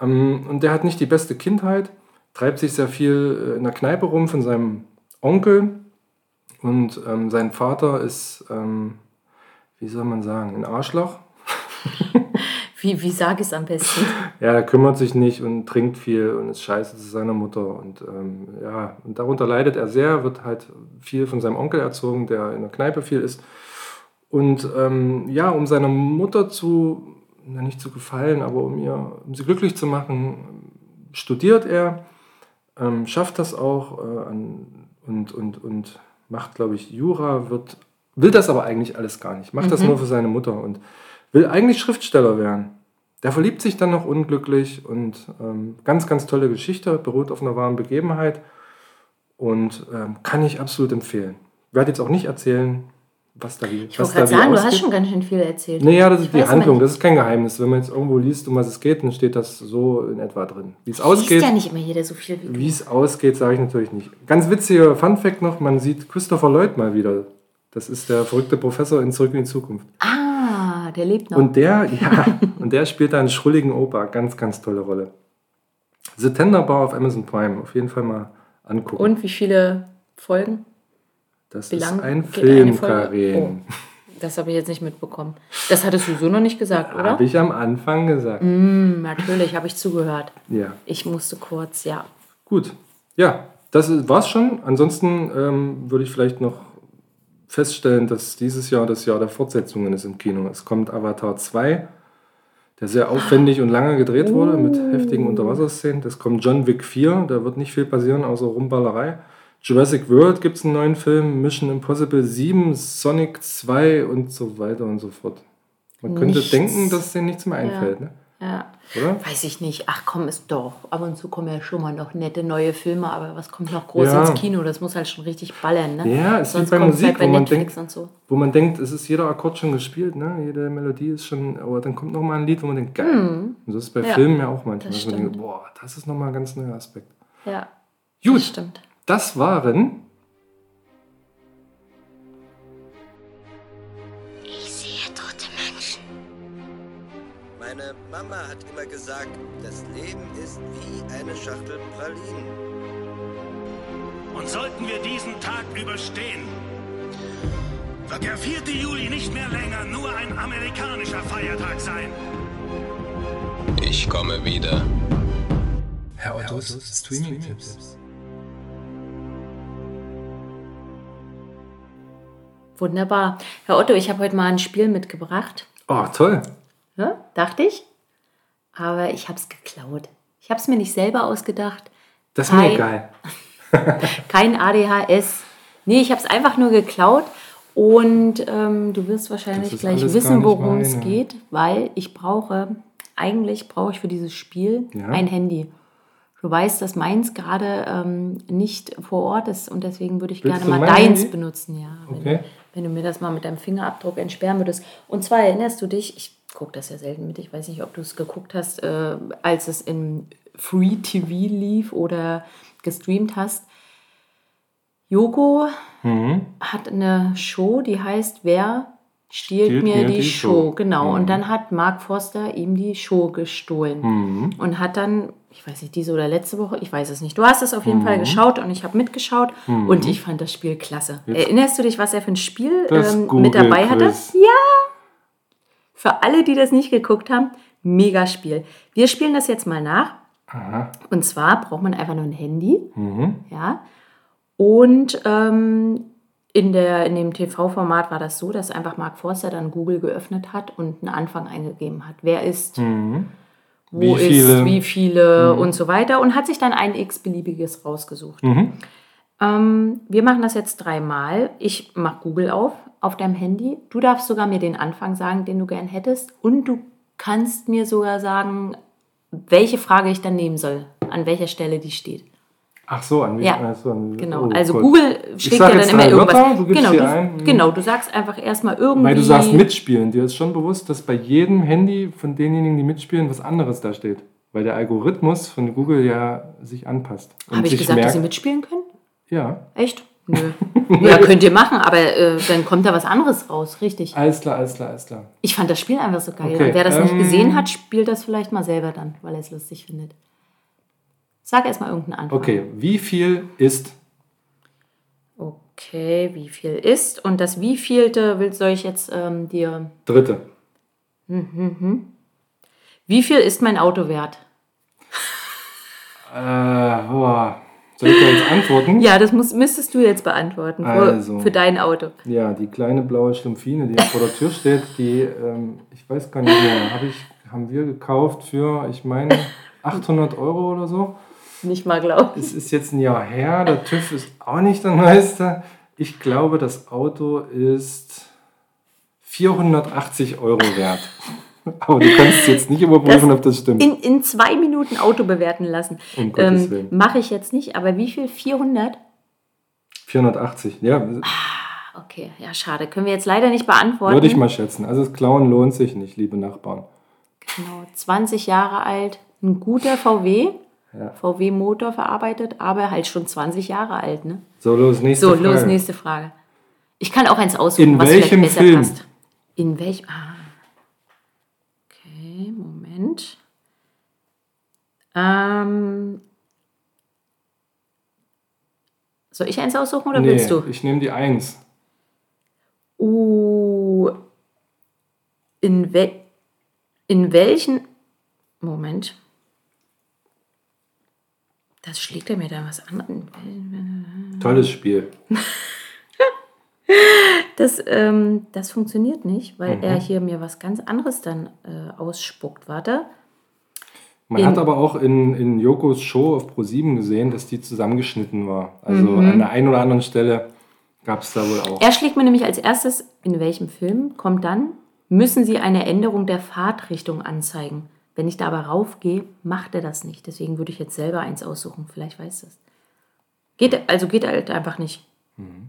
Ähm, und der hat nicht die beste Kindheit, treibt sich sehr viel äh, in der Kneipe rum von seinem Onkel. Und ähm, sein Vater ist, ähm, wie soll man sagen, ein Arschloch. Wie, wie sage ich es am besten? Ja, er kümmert sich nicht und trinkt viel und ist scheiße zu seiner Mutter. Und ähm, ja, und darunter leidet er sehr, wird halt viel von seinem Onkel erzogen, der in der Kneipe viel ist. Und ähm, ja, um seiner Mutter zu, na, nicht zu gefallen, aber um, ihr, um sie glücklich zu machen, studiert er, ähm, schafft das auch äh, an, und, und, und macht, glaube ich, Jura, wird, will das aber eigentlich alles gar nicht, macht das nur für seine Mutter und will eigentlich Schriftsteller werden. Der verliebt sich dann noch unglücklich und ähm, ganz, ganz tolle Geschichte, beruht auf einer wahren Begebenheit und ähm, kann ich absolut empfehlen. Werde jetzt auch nicht erzählen, was da wie Ich wollte gerade sagen, du hast schon ganz schön viel erzählt. Naja, das ist Ich die Handlung, das ist kein Geheimnis. Wenn man jetzt irgendwo liest, um was es geht, dann steht das so in etwa drin. Wie es Liest ausgeht, ja nicht immer jeder so viel wie wie es ausgeht, sage ich natürlich nicht. Ganz witziger Funfact noch, man sieht Christopher Lloyd mal wieder. Das ist der verrückte Professor in Zurück in die Zukunft. Ah, der lebt noch. Und der, ja, und der spielt da einen schrulligen Opa. Ganz, ganz tolle Rolle. The Tender Bar auf Amazon Prime. Auf jeden Fall mal angucken. Und wie viele Folgen? Das Wie ist ein Film? Karin. Oh, das habe ich jetzt nicht mitbekommen. Das hattest du so noch nicht gesagt, oder? Habe ich am Anfang gesagt. Hm, natürlich, habe ich zugehört. Ja. Ich musste kurz, ja. Gut. Ja, das war's schon. Ansonsten ähm, würde ich vielleicht noch feststellen, dass dieses Jahr das Jahr der Fortsetzungen ist im Kino. Es kommt Avatar 2, der sehr aufwendig und lange gedreht wurde mit heftigen Unterwasserszenen. Es kommt John Wick 4, da wird nicht viel passieren, außer Rumballerei. Jurassic World gibt es einen neuen Film, Mission Impossible 7, Sonic 2 und so weiter und so fort. Man könnte Nichts. denken, dass denen nichts mehr einfällt, ne? Ja. oder? Weiß ich nicht. Ach komm, ist doch. Ab und zu kommen ja schon mal noch nette neue Filme, aber was kommt noch groß Ja. ins Kino? Das muss halt schon richtig ballern, ne? Ja, es ist bei Musik, halt bei wo man denkt- so. wo man denkt, es ist jeder Akkord schon gespielt, ne? jede Melodie ist schon, aber dann kommt nochmal ein Lied, wo man denkt, geil. Und das ist bei Mhm. Ja, Filmen ja auch manchmal, das dass man denkt, boah, das ist nochmal ein ganz neuer Aspekt. Ja, Gut, stimmt. Das waren Ich sehe tote Menschen. Meine Mama hat immer gesagt, das Leben ist wie eine Schachtel Pralinen. Und sollten wir diesen Tag überstehen, wird der 4. Juli nicht mehr länger nur ein amerikanischer Feiertag sein. Ich komme wieder. Herr Ottos Streaming-Tipps. Wunderbar. Herr Otto, ich habe heute mal ein Spiel mitgebracht. Oh, toll. Ja, dachte ich. Aber ich habe es geklaut. Ich habe es mir nicht selber ausgedacht. Das ist mir egal. Kein ADHS. Nee, ich habe es einfach nur geklaut. Und ähm, du wirst wahrscheinlich gleich wissen, worum es geht, weil ich brauche, eigentlich brauche ich für dieses Spiel Ja. ein Handy. Du weißt, dass meins gerade ähm, nicht vor Ort ist und deswegen würde ich Willst gerne mal deins Handy? benutzen, ja. Okay. Wenn du mir das mal mit deinem Fingerabdruck entsperren würdest. Und zwar erinnerst du dich, ich gucke das ja selten mit, ich weiß nicht, ob du es geguckt hast, äh, als es in Free TV lief oder gestreamt hast. Joko Mhm. hat eine Show, die heißt Wer stiehlt, mir, die, Show? Genau. Mhm. Und dann hat Mark Forster ihm die Show gestohlen. Mhm. Und hat dann, ich weiß nicht, diese oder letzte Woche, ich weiß es nicht. Du hast es auf jeden Mhm. Fall geschaut und ich habe mitgeschaut und ich fand das Spiel klasse. Erinnerst du dich, was er für ein Spiel ähm, mit dabei hatte? Quiz. Ja! Für alle, die das nicht geguckt haben, mega Spiel. Wir spielen das jetzt mal nach. Aha. Und zwar braucht man einfach nur ein Handy. Mhm. Ja. Und ähm, in, der, in dem TV-Format war das so, dass einfach Mark Forster dann Google geöffnet hat und einen Anfang eingegeben hat. Wer ist, Mhm. wo Wie ist, viele? wie viele und so weiter. Und hat sich dann ein x-beliebiges rausgesucht. Mhm. Ähm, wir machen das jetzt dreimal. Ich mache Google auf, auf deinem Handy. Du darfst sogar mir den Anfang sagen, den du gern hättest. Und du kannst mir sogar sagen, welche Frage ich dann nehmen soll, an welcher Stelle die steht. Ach so, an Ja, ach so, an, Genau, oh, also gut. Google schlägt ja dann immer irgendwas. Wörter, du genau, du, ein. genau, du sagst einfach erstmal irgendwie. Weil du sagst mitspielen. Dir ist schon bewusst, dass bei jedem Handy von denjenigen, die mitspielen, was anderes da steht. Weil der Algorithmus von Google ja sich anpasst. Habe ich gesagt, dass merkt, sie mitspielen können? Ja, Echt? Nö. ja, könnt ihr machen, aber äh, dann kommt da was anderes raus, richtig. alles klar, alles klar, alles klar. Ich fand das Spiel einfach so geil. Okay, Und wer das nicht ähm, gesehen hat, spielt das vielleicht mal selber dann, weil er es lustig findet. Sag erstmal irgendeinen Anfang. Okay, wie viel ist Okay, wie viel ist? Und das wievielte will, soll ich jetzt ähm, dir. dritte? Wie viel ist mein Auto wert? Äh, boah. Soll ich da jetzt antworten? Ja, das muss, müsstest du jetzt beantworten für, Also. für dein Auto. Ja, die kleine blaue Schlumpfine, die vor der Tür steht, die, ähm, ich weiß gar nicht mehr, hab ich, haben wir gekauft für, ich meine, 800 Euro oder so. Nicht mal glauben. Es ist jetzt ein Jahr her, der TÜV ist auch nicht der neueste. Ich glaube, das Auto ist 480 Euro wert. Aber du kannst jetzt nicht überprüfen, ob das stimmt. In, in zwei Minuten Auto bewerten lassen. Um Ähm. Mache ich jetzt nicht, aber wie viel? 400? 480, ja, Okay, ja, schade. Können wir jetzt leider nicht beantworten. würde ich mal schätzen. Also das Klauen lohnt sich nicht, liebe Nachbarn. Genau, 20 Jahre alt, ein guter VW. Ja. VW-Motor verarbeitet, aber halt schon 20 Jahre alt, ne? So, los, nächste So, Frage. los, nächste Frage. Ich kann auch eins aussuchen, In was welchem vielleicht besser Film? passt. In welchem? Ah. Okay, Moment. Ähm. Soll ich eins aussuchen oder Nee, willst du? ich nehme die 1. Uh, in, wel in welchen. Moment. Das schlägt er mir da was an. Tolles Spiel. Das, ähm, das funktioniert nicht, weil Mhm. er hier mir was ganz anderes dann äh, ausspuckt. Warte. Man In- hat aber auch in, in Jokos Show auf Pro7 gesehen, dass die zusammengeschnitten war. Also Mhm. an der einen oder anderen Stelle gab es da wohl auch. Er schlägt mir nämlich als erstes, in welchem Film kommt dann, müssen Sie eine Änderung der Fahrtrichtung anzeigen. Wenn ich da aber raufgehe, macht er das nicht. Deswegen würde ich jetzt selber eins aussuchen. Vielleicht weiß das. Geht, also geht halt einfach nicht.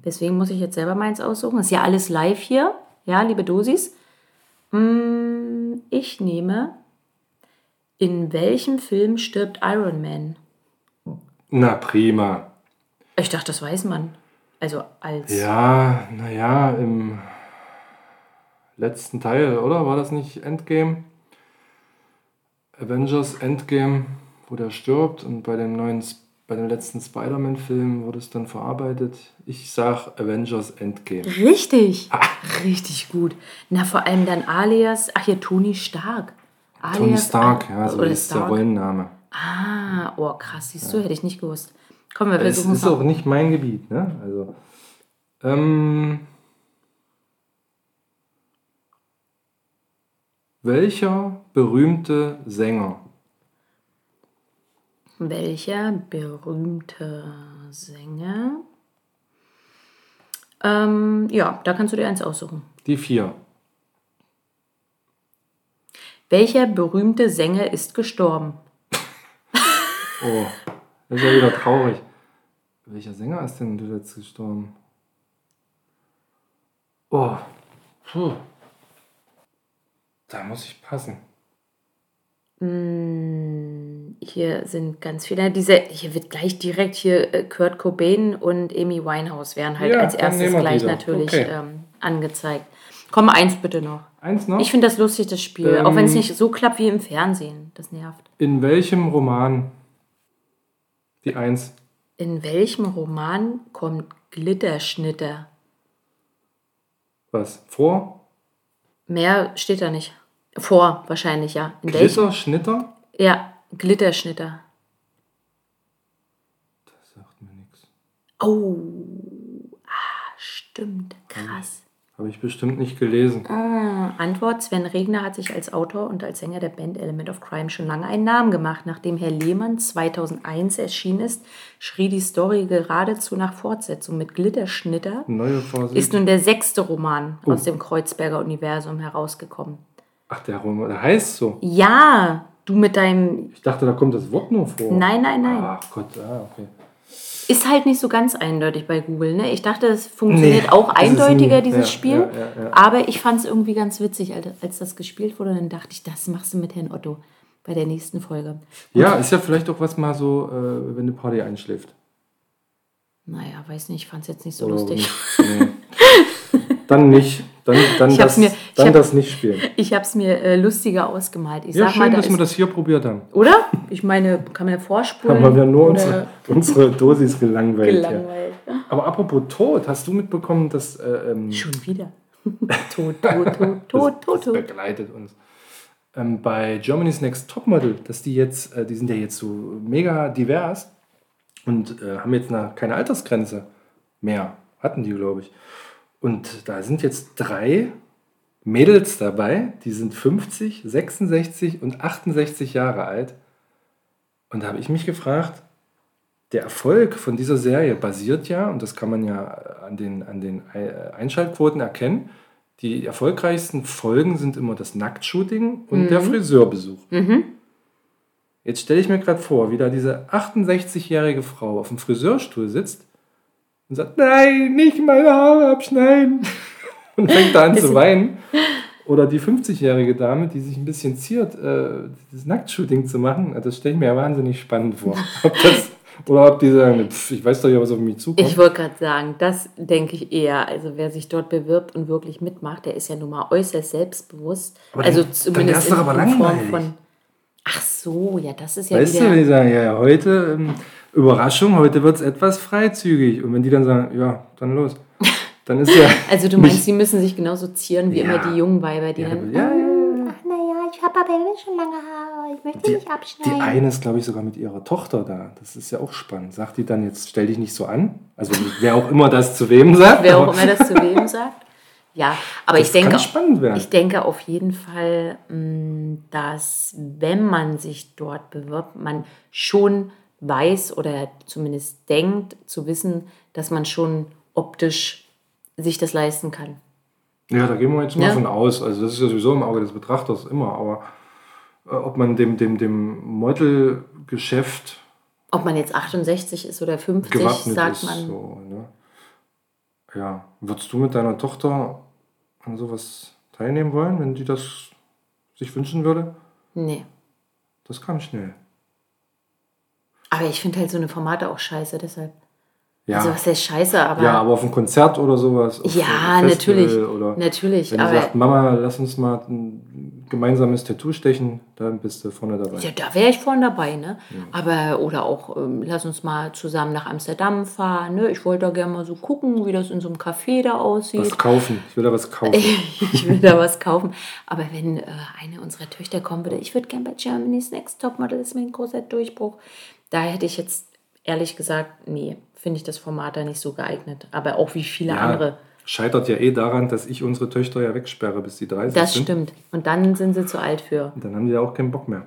Deswegen muss ich jetzt selber meins aussuchen. Ist ja alles live hier. Ja, liebe Dosis. Mm, Ich nehme, in welchem Film stirbt Iron Man? Na prima. Ich dachte, das weiß man. Also als. Ja, naja, im letzten Teil, oder? War das nicht Endgame? Avengers Endgame, wo der stirbt und bei dem neuen, bei dem letzten Spider-Man-Film wurde es dann verarbeitet. Ich sag Avengers Endgame. Richtig. Richtig gut. Na, vor allem dann alias, ach hier, Tony Stark. Alias, Tony Stark, ja, so oder ist der Stark. Rollename. Ah, oh krass, siehst du, hätte ich nicht gewusst. Komm, wir versuchen es ist auch nicht mein Gebiet, ne? Also, ähm, welcher berühmte Sänger Welcher berühmte Sänger? Ähm, ja, da kannst du dir eins aussuchen. Die vier. Welcher berühmte Sänger ist gestorben? Oh, das ist ja wieder traurig. Welcher Sänger ist denn jetzt gestorben? Oh, puh. Da muss ich passen. Mm, Hier sind ganz viele. Diese, hier wird gleich direkt hier äh, Kurt Cobain und Amy Winehouse werden halt Ja, als erstes gleich natürlich Okay. ähm, angezeigt. Komm, eins bitte noch. Eins noch? Ich finde das lustig, das Spiel. Ähm, auch wenn es nicht so klappt wie im Fernsehen. Das nervt. In welchem Roman? Die Eins. In welchem Roman kommt Glitterschnitter? Was? Vor? Mehr steht da nicht. Vor, wahrscheinlich, ja. In welchem? Glitter, Schnitter? Ja, Glitterschnitter. Das sagt mir nichts. Oh, ah, stimmt. Krass. Habe ich bestimmt nicht gelesen. Ah, Antwort: Sven Regner hat sich als Autor und als Sänger der Band Element of Crime schon lange einen Namen gemacht. Nachdem Herr Lehmann 2001 erschienen ist, schrie die Story geradezu nach Fortsetzung. Mit Glitterschnitter ist nun der sechste Roman Oh. aus dem Kreuzberger Universum herausgekommen. Ach, der Roman, der heißt so. Ja, du mit deinem. Ich dachte, da kommt das Wort nur vor. Nein, nein, nein. Ach Gott, ah, okay. Ist halt nicht so ganz eindeutig bei Google. Ne? Ich dachte, es funktioniert Nee, auch eindeutiger, nie. dieses Ja, Spiel. ja, ja. Aber ich fand es irgendwie ganz witzig, als, das gespielt wurde. Dann dachte ich, das machst du mit Herrn Otto bei der nächsten Folge. Ja, ist ja vielleicht auch was mal so, äh, wenn eine Party einschläft. Naja, weiß nicht, ich fand es jetzt nicht so Oder lustig. nicht. Nee. dann nicht. Dann, dann, das, mir- ich dann hab- das nicht spielen. Ich habe es mir äh, lustiger ausgemalt. Ich Ja, sag schön, mal, da dass ist, wir das hier probiert haben. Oder? Ich meine, kann man ja vorspulen. Haben wir nur oder unsere, unsere Dosis gelangweilt. Ja. gelangweilt. Aber apropos Tod, hast du mitbekommen, dass äh, ähm, Schon wieder. tot, tot, tot, tot, tot, das tot. begleitet uns. ähm, bei Germany's Next Topmodel, dass die jetzt, äh, die sind ja jetzt so mega divers und äh, haben jetzt eine, keine Altersgrenze mehr. Hatten die, glaube ich. Und da sind jetzt drei Mädels dabei, die sind 50, 66 und 68 Jahre alt. Und da habe ich mich gefragt, der Erfolg von dieser Serie basiert ja, und das kann man ja an den, an den Einschaltquoten erkennen, die erfolgreichsten Folgen sind immer das Nacktshooting und mhm. der Friseurbesuch. Mhm. Jetzt stelle ich mir gerade vor, wie da diese 68-jährige Frau auf dem Friseurstuhl sitzt und sagt, nein, nicht meine Haare abschneiden. und fängt da an zu weinen. Oder die 50-jährige Dame, die sich ein bisschen ziert, äh, das Nacktshooting zu machen, das stelle ich mir ja wahnsinnig spannend vor. Ob das, oder ob die sagen, pff, ich weiß doch ja, was auf mich zukommt. Ich wollte gerade sagen, das denke ich eher. Also wer sich dort bewirbt und wirklich mitmacht, der ist ja nun mal äußerst selbstbewusst. Aber also dann, zumindest dann in, in Form von. Ach so, ja, das ist ja weißt wieder... Weißt du, die sagen, ja, heute, ähm, Überraschung, heute wird es etwas freizügig. Und wenn die dann sagen, ja, dann los. Dann ist ja. Also du meinst, sie müssen sich genauso zieren wie ja. immer die jungen Weiber, die ja, dann. Ja, ja, ja. Ach naja, ich habe aber schon lange Haare, ich möchte die, nicht abschneiden. Die eine ist, glaube ich, sogar mit ihrer Tochter da. Das ist ja auch spannend. Sagt die dann jetzt, stell dich nicht so an? Also wer auch immer das zu wem sagt. Wer auch immer das zu wem sagt. Ja, aber ich denke, ich denke auf jeden Fall, mm, dass wenn man sich dort bewirbt, man schon weiß oder zumindest denkt zu wissen, dass man schon optisch sich das leisten kann. Ja, da gehen wir jetzt mal ja. von aus. Also das ist ja sowieso im Auge des Betrachters immer, aber äh, ob man dem, dem, dem Modelgeschäft ob man jetzt 68 ist oder 50, sagt ist, man. So, ne? Ja, würdest du mit deiner Tochter an sowas teilnehmen wollen, wenn die das sich wünschen würde? Nee. Das kam schnell. Aber ich finde halt so eine Formate auch scheiße, deshalb. Ja. Also was heißt scheiße, aber. Ja, aber auf einem Konzert oder sowas. Ja, natürlich. Oder natürlich. Wenn aber sagt, Mama, lass uns mal ein gemeinsames Tattoo stechen, dann bist du vorne dabei. Ja, da wäre ich vorne dabei, ne? Ja. Aber, oder auch, ähm, lass uns mal zusammen nach Amsterdam fahren, ne? Ich wollte da gerne mal so gucken, wie das in so einem Café da aussieht. Was kaufen. Ich will da was kaufen. ich will da was kaufen. Aber wenn äh, eine unserer Töchter kommen würde, ich würde gerne bei Germany's Next Topmodel, das ist mir ein großer Durchbruch. Da hätte ich jetzt ehrlich gesagt, nee, finde ich das Format da nicht so geeignet. Aber auch wie viele ja, andere. Scheitert ja eh daran, dass ich unsere Töchter ja wegsperre, bis die 30 das sind. Das stimmt. Und dann sind sie zu alt für. Und dann haben die ja auch keinen Bock mehr.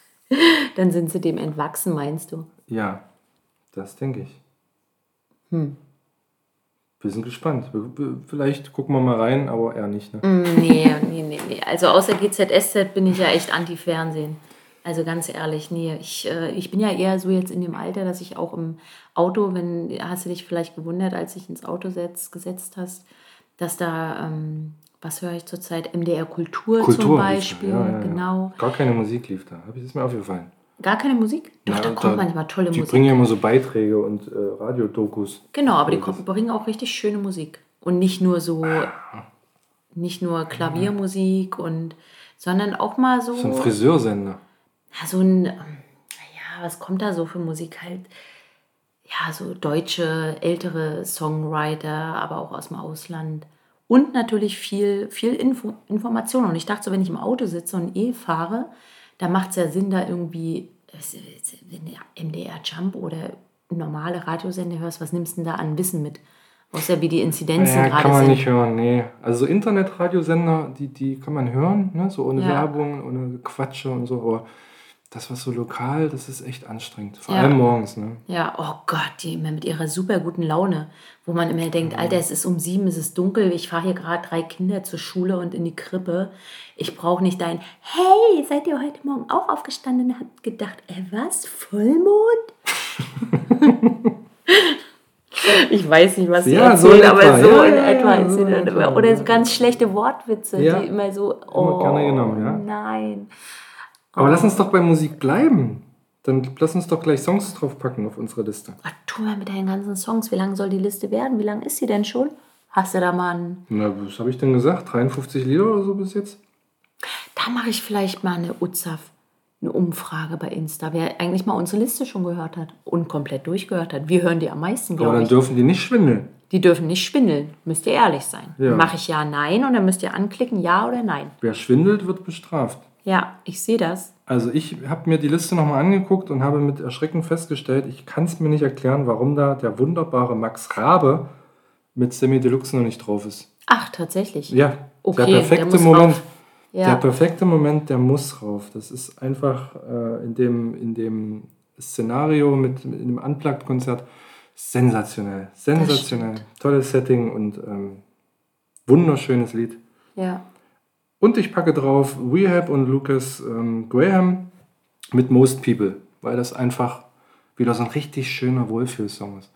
dann sind sie dem entwachsen, meinst du? Ja, das denke ich. Hm. Wir sind gespannt. Vielleicht gucken wir mal rein, aber eher nicht. Ne? Mm, nee, nee, nee, nee. Also außer GZSZ bin ich ja echt anti-Fernsehen. Also ganz ehrlich, nee, ich, äh, ich bin ja eher so jetzt in dem Alter, dass ich auch im Auto, wenn, hast du dich vielleicht gewundert, als ich ins Auto setz, gesetzt hast, dass da, ähm, was höre ich zurzeit, MDR Kultur, Kultur zum Beispiel, ja, ja, ja. genau. Gar keine Musik lief da, habe ich das mir aufgefallen. Gar keine Musik? Doch, ja, da kommt da, manchmal tolle die Musik. Die bringen ja immer so Beiträge und äh, Radiodokus. Genau, aber die kommen, bringen auch richtig schöne Musik. Und nicht nur so, nicht nur Klaviermusik und, sondern auch mal so. So ein Friseursender ja, so ein, naja, was kommt da so für Musik halt? Ja, so deutsche, ältere Songwriter, aber auch aus dem Ausland. Und natürlich viel, viel Info Information. Und ich dachte so, wenn ich im Auto sitze und eh fahre, da macht es ja Sinn, da irgendwie, wenn du MDR Jump oder normale Radiosender hörst, was nimmst du denn da an Wissen mit? Außer wie die Inzidenzen ja, gerade sind. kann man sind. nicht hören, nee. Also Internetradiosender, die, die kann man hören, ne? so ohne ja. Werbung, ohne Quatsche und so. Aber das, was so lokal, das ist echt anstrengend. Vor ja. allem morgens. Ne? Ja, oh Gott, die immer mit ihrer super guten Laune, wo man immer denkt, Alter, es ist um sieben, es ist dunkel, ich fahre hier gerade drei Kinder zur Schule und in die Krippe. Ich brauche nicht dein, hey, seid ihr heute Morgen auch aufgestanden und habt gedacht, ey, was, Vollmond? ich weiß nicht, was sie ja, erzählen, so aber so ja, in etwa. Ja, so in etwa. Oder so ganz schlechte Wortwitze, die immer so, oh, immer gerne genommen, ja? nein. Aber lass uns doch bei Musik bleiben. Dann lass uns doch gleich Songs draufpacken auf unsere Liste. Was tu mal mit deinen ganzen Songs? Wie lang soll die Liste werden? Wie lang ist sie denn schon? Hast du da mal einen. Na, was habe ich denn gesagt? 53 Lieder oder so bis jetzt? Da mache ich vielleicht mal eine UZAF, eine Umfrage bei Insta, wer eigentlich mal unsere Liste schon gehört hat und komplett durchgehört hat. Wir hören die am meisten, glaube ich. Aber dann dürfen die nicht schwindeln. Die dürfen nicht schwindeln. Müsst ihr ehrlich sein. Ja. Mache ich ja, nein und dann müsst ihr anklicken, ja oder nein. Wer schwindelt, wird bestraft. Ja, ich sehe das. Also ich habe mir die Liste nochmal angeguckt und habe mit Erschrecken festgestellt, ich kann es mir nicht erklären, warum da der wunderbare Max Rabe mit Semi Deluxe noch nicht drauf ist. Ach, tatsächlich. Ja, Okay, der der perfekte muss Moment. rauf. Ja. Der perfekte Moment, der muss rauf. Das ist einfach äh, in, dem, in dem Szenario mit, mit dem Unplugged-Konzert sensationell. Sensationell. Tolles Setting und ähm, wunderschönes Lied. Ja. Und ich packe drauf Rehab und Lucas ähm, Graham mit Most People, weil das einfach wieder so ein richtig schöner Wohlfühlsong ist.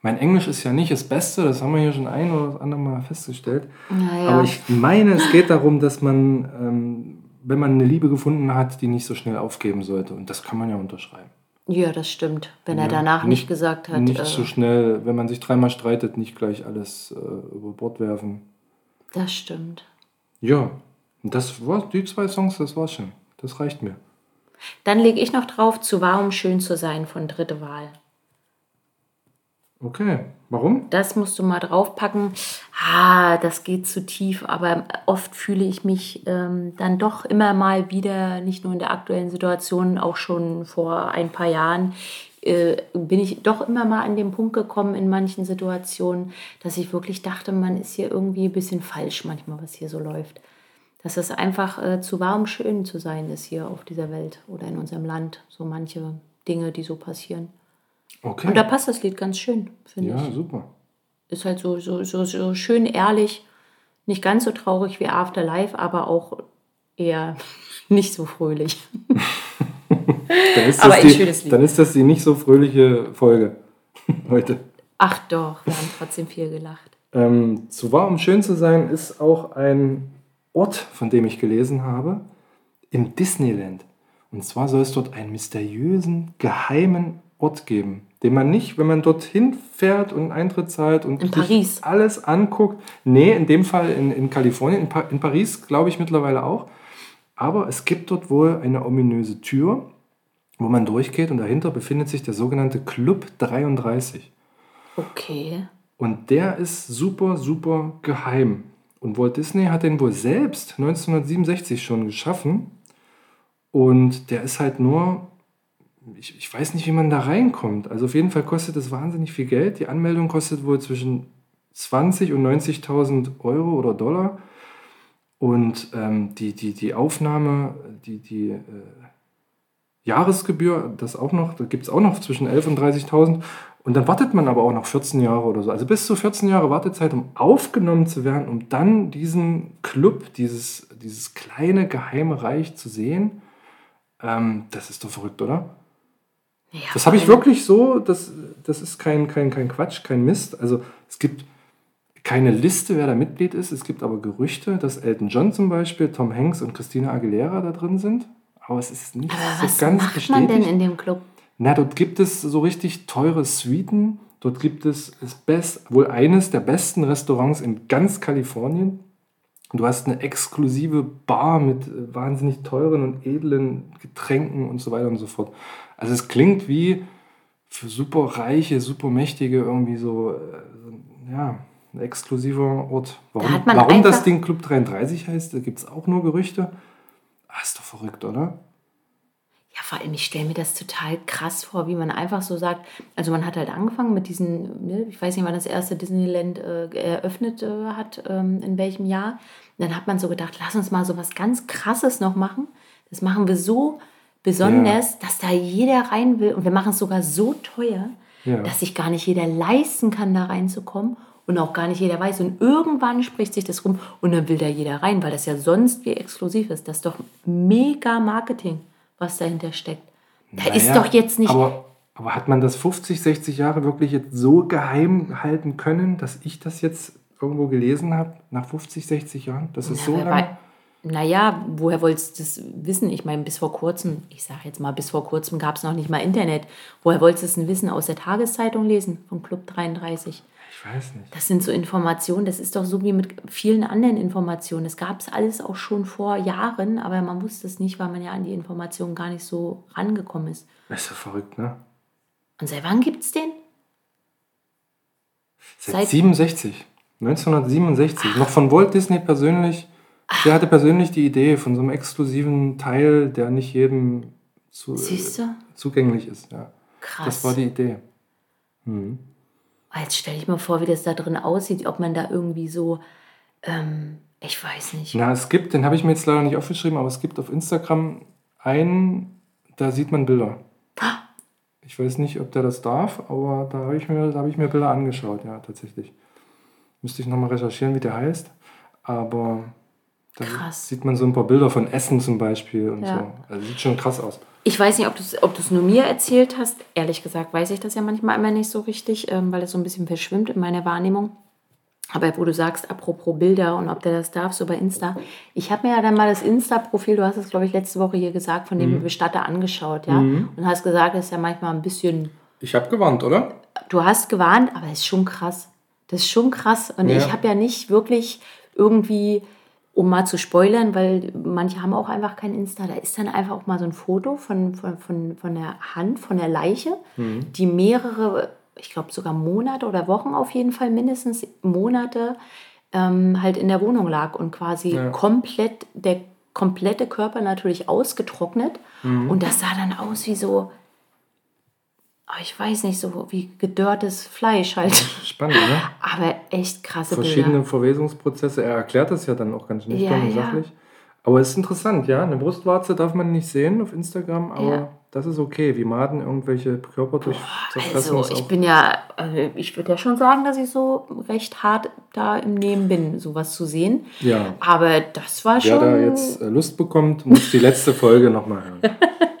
Mein Englisch ist ja nicht das Beste, das haben wir hier schon ein oder das andere Mal festgestellt. Naja. Aber ich meine, es geht darum, dass man, ähm, wenn man eine Liebe gefunden hat, die nicht so schnell aufgeben sollte. Und das kann man ja unterschreiben. ja, das stimmt. Wenn er Ja, danach nicht, nicht- gesagt hat, nicht äh, so schnell, wenn man sich dreimal streitet, nicht gleich alles äh, über Bord werfen. das stimmt. Ja, das war die zwei Songs, das war's schon. Das reicht mir. Dann lege ich noch drauf, zu wahr, um schön zu sein, von dritte Wahl. Okay, warum? Das musst du mal draufpacken. Ah, das geht zu tief, aber oft fühle ich mich ähm, dann doch immer mal wieder, nicht nur in der aktuellen Situation, auch schon vor ein paar Jahren, äh, bin ich doch immer mal an den Punkt gekommen in manchen Situationen, dass ich wirklich dachte, man ist hier irgendwie ein bisschen falsch manchmal, was hier so läuft. Dass es einfach äh, zu warm schön zu sein ist hier auf dieser Welt oder in unserem Land. So manche Dinge, die so passieren. Okay. Und da passt das Lied ganz schön, finde ich ja, super. ist halt so, so, so, so schön ehrlich, nicht ganz so traurig wie Afterlife, aber auch eher nicht so fröhlich. Dann ist, Aber das ein die, schönes Lied. dann ist das die nicht so fröhliche Folge heute. Ach doch, wir haben trotzdem viel gelacht. Ähm, zu wahr, um schön zu sein, ist auch ein Ort, von dem ich gelesen habe, im Disneyland. Und zwar soll es dort einen mysteriösen, geheimen Ort geben, den man nicht, wenn man dorthin fährt und Eintritt zahlt und In Paris. alles anguckt. Nee, in dem Fall in, in Kalifornien, in, pa in Paris glaube ich mittlerweile auch. Aber es gibt dort wohl eine ominöse Tür, wo man durchgeht und dahinter befindet sich der sogenannte Club 33. Okay. Und der ist super, super geheim. Und Walt Disney hat den wohl selbst 1967 schon geschaffen. Und der ist halt nur, ich, ich weiß nicht, wie man da reinkommt. Also auf jeden Fall kostet das wahnsinnig viel Geld. Die Anmeldung kostet wohl zwischen 20 und 90.000 Euro oder Dollar. Und ähm, die, die, die Aufnahme, die, die äh, Jahresgebühr, das auch noch, da gibt es auch noch zwischen 11 und 30.000. Und dann wartet man aber auch noch 14 Jahre oder so. Also bis zu 14 Jahre Wartezeit, um aufgenommen zu werden, um dann diesen Club, dieses, dieses kleine geheime Reich zu sehen. Ähm, das ist doch verrückt, oder? Ja, Das habe ich wirklich so, das, das ist kein, kein, kein Quatsch, kein Mist. Also es gibt keine Liste, wer da Mitglied ist. Es gibt aber Gerüchte, dass Elton John zum Beispiel, Tom Hanks und Christina Aguilera da drin sind. Aber es ist nicht Aber so was ganz macht bestätigt. man denn in dem Club? Na, dort gibt es so richtig teure Suiten. Dort gibt es das best, wohl eines der besten Restaurants in ganz Kalifornien. Du hast eine exklusive Bar mit äh, wahnsinnig teuren und edlen Getränken und so weiter und so fort. Also es klingt wie für super reiche, super mächtige irgendwie so, äh, ja, ein exklusiver Ort. Warum, man warum das Ding Club 33 heißt, da gibt es auch nur Gerüchte. Ah, ist doch verrückt, oder? Ja, vor allem, ich stelle mir das total krass vor, wie man einfach so sagt, also man hat halt angefangen mit diesen, ne, ich weiß nicht, wann das erste Disneyland äh, eröffnet äh, hat, ähm, in welchem Jahr. Und dann hat man so gedacht, lass uns mal so was ganz Krasses noch machen. Das machen wir so besonders, dass da jeder rein will. Und wir machen es sogar so teuer, Ja. dass sich gar nicht jeder leisten kann, da reinzukommen. Und auch gar nicht jeder weiß. Und irgendwann spricht sich das rum und dann will da jeder rein, weil das ja sonst wie exklusiv ist. Das ist doch mega Marketing, was dahinter steckt. Da ist Naja, doch jetzt nicht. Aber, aber hat man das 50, 60 Jahre wirklich jetzt so geheim halten können, dass ich das jetzt irgendwo gelesen habe, nach 50, 60 Jahren? Das ist Ja, so lange. Naja, woher wolltest du das wissen? Ich meine, bis vor kurzem, ich sage jetzt mal, bis vor kurzem gab es noch nicht mal Internet. Woher wolltest du es denn wissen? Aus der Tageszeitung lesen, vom Club 33. Ich weiß nicht. Das sind so Informationen, das ist doch so wie mit vielen anderen Informationen. Das gab es alles auch schon vor Jahren, aber man wusste es nicht, weil man ja an die Informationen gar nicht so rangekommen ist. Das ist ja verrückt, ne? Und seit wann gibt es den? Seit, Seit- 67. 1967. Noch von Walt Disney persönlich Der hatte persönlich die Idee von so einem exklusiven Teil, der nicht jedem zu, du? zugänglich ist. Ja. Krass. Das war die Idee. Jetzt stelle ich mir vor, wie das da drin aussieht, ob man da irgendwie so, ähm, ich weiß nicht. Na, es gibt, den habe ich mir jetzt leider nicht aufgeschrieben, aber es gibt auf Instagram einen, da sieht man Bilder. Ich weiß nicht, ob der das darf, aber da habe ich, mir- da habe ich mir Bilder angeschaut, ja, tatsächlich. Müsste ich nochmal recherchieren, wie der heißt. Aber da Krass. sieht man so ein paar Bilder von Essen zum Beispiel und Ja. so. Also sieht schon krass aus. Ich weiß nicht, ob du es ob du's nur mir erzählt hast. Ehrlich gesagt weiß ich das ja manchmal immer nicht so richtig, ähm, weil es so ein bisschen verschwimmt in meiner Wahrnehmung. Aber wo du sagst, apropos Bilder und ob der das darf, so bei Insta. Ich habe mir ja dann mal das Insta-Profil, du hast es, glaube ich, letzte Woche hier gesagt, von dem Bestatter angeschaut, ja. Und hast gesagt, das ist ja manchmal ein bisschen Ich habe gewarnt, oder? du hast gewarnt, aber es ist schon krass. Das ist schon krass. Und Ja. ich habe ja nicht wirklich irgendwie, um mal zu spoilern, weil manche haben auch einfach kein Insta, da ist dann einfach auch mal so ein Foto von, von, von, von der Hand, von der Leiche, Mhm. die mehrere, ich glaube sogar Monate oder Wochen auf jeden Fall, mindestens Monate ähm, halt in der Wohnung lag und quasi Ja. komplett, der komplette Körper natürlich ausgetrocknet. Mhm. Und das sah dann aus wie so, ich weiß nicht, so wie gedörrtes Fleisch halt. Spannend, ne? Aber echt krasse Verschiedene Bilder. Verwesungsprozesse. Er erklärt das ja dann auch ganz nüchtern Ja, und ja. sachlich. Aber es ist interessant, ja. Eine Brustwarze darf man nicht sehen auf Instagram, aber Ja. das ist okay. Wie Maden irgendwelche Körper durch Also ich bin ja, also ich würde ja schon sagen, dass ich so recht hart da im Nehmen bin, sowas zu sehen. Ja. Aber das war Wer schon. da jetzt äh, Lust bekommt, muss die letzte Folge nochmal hören.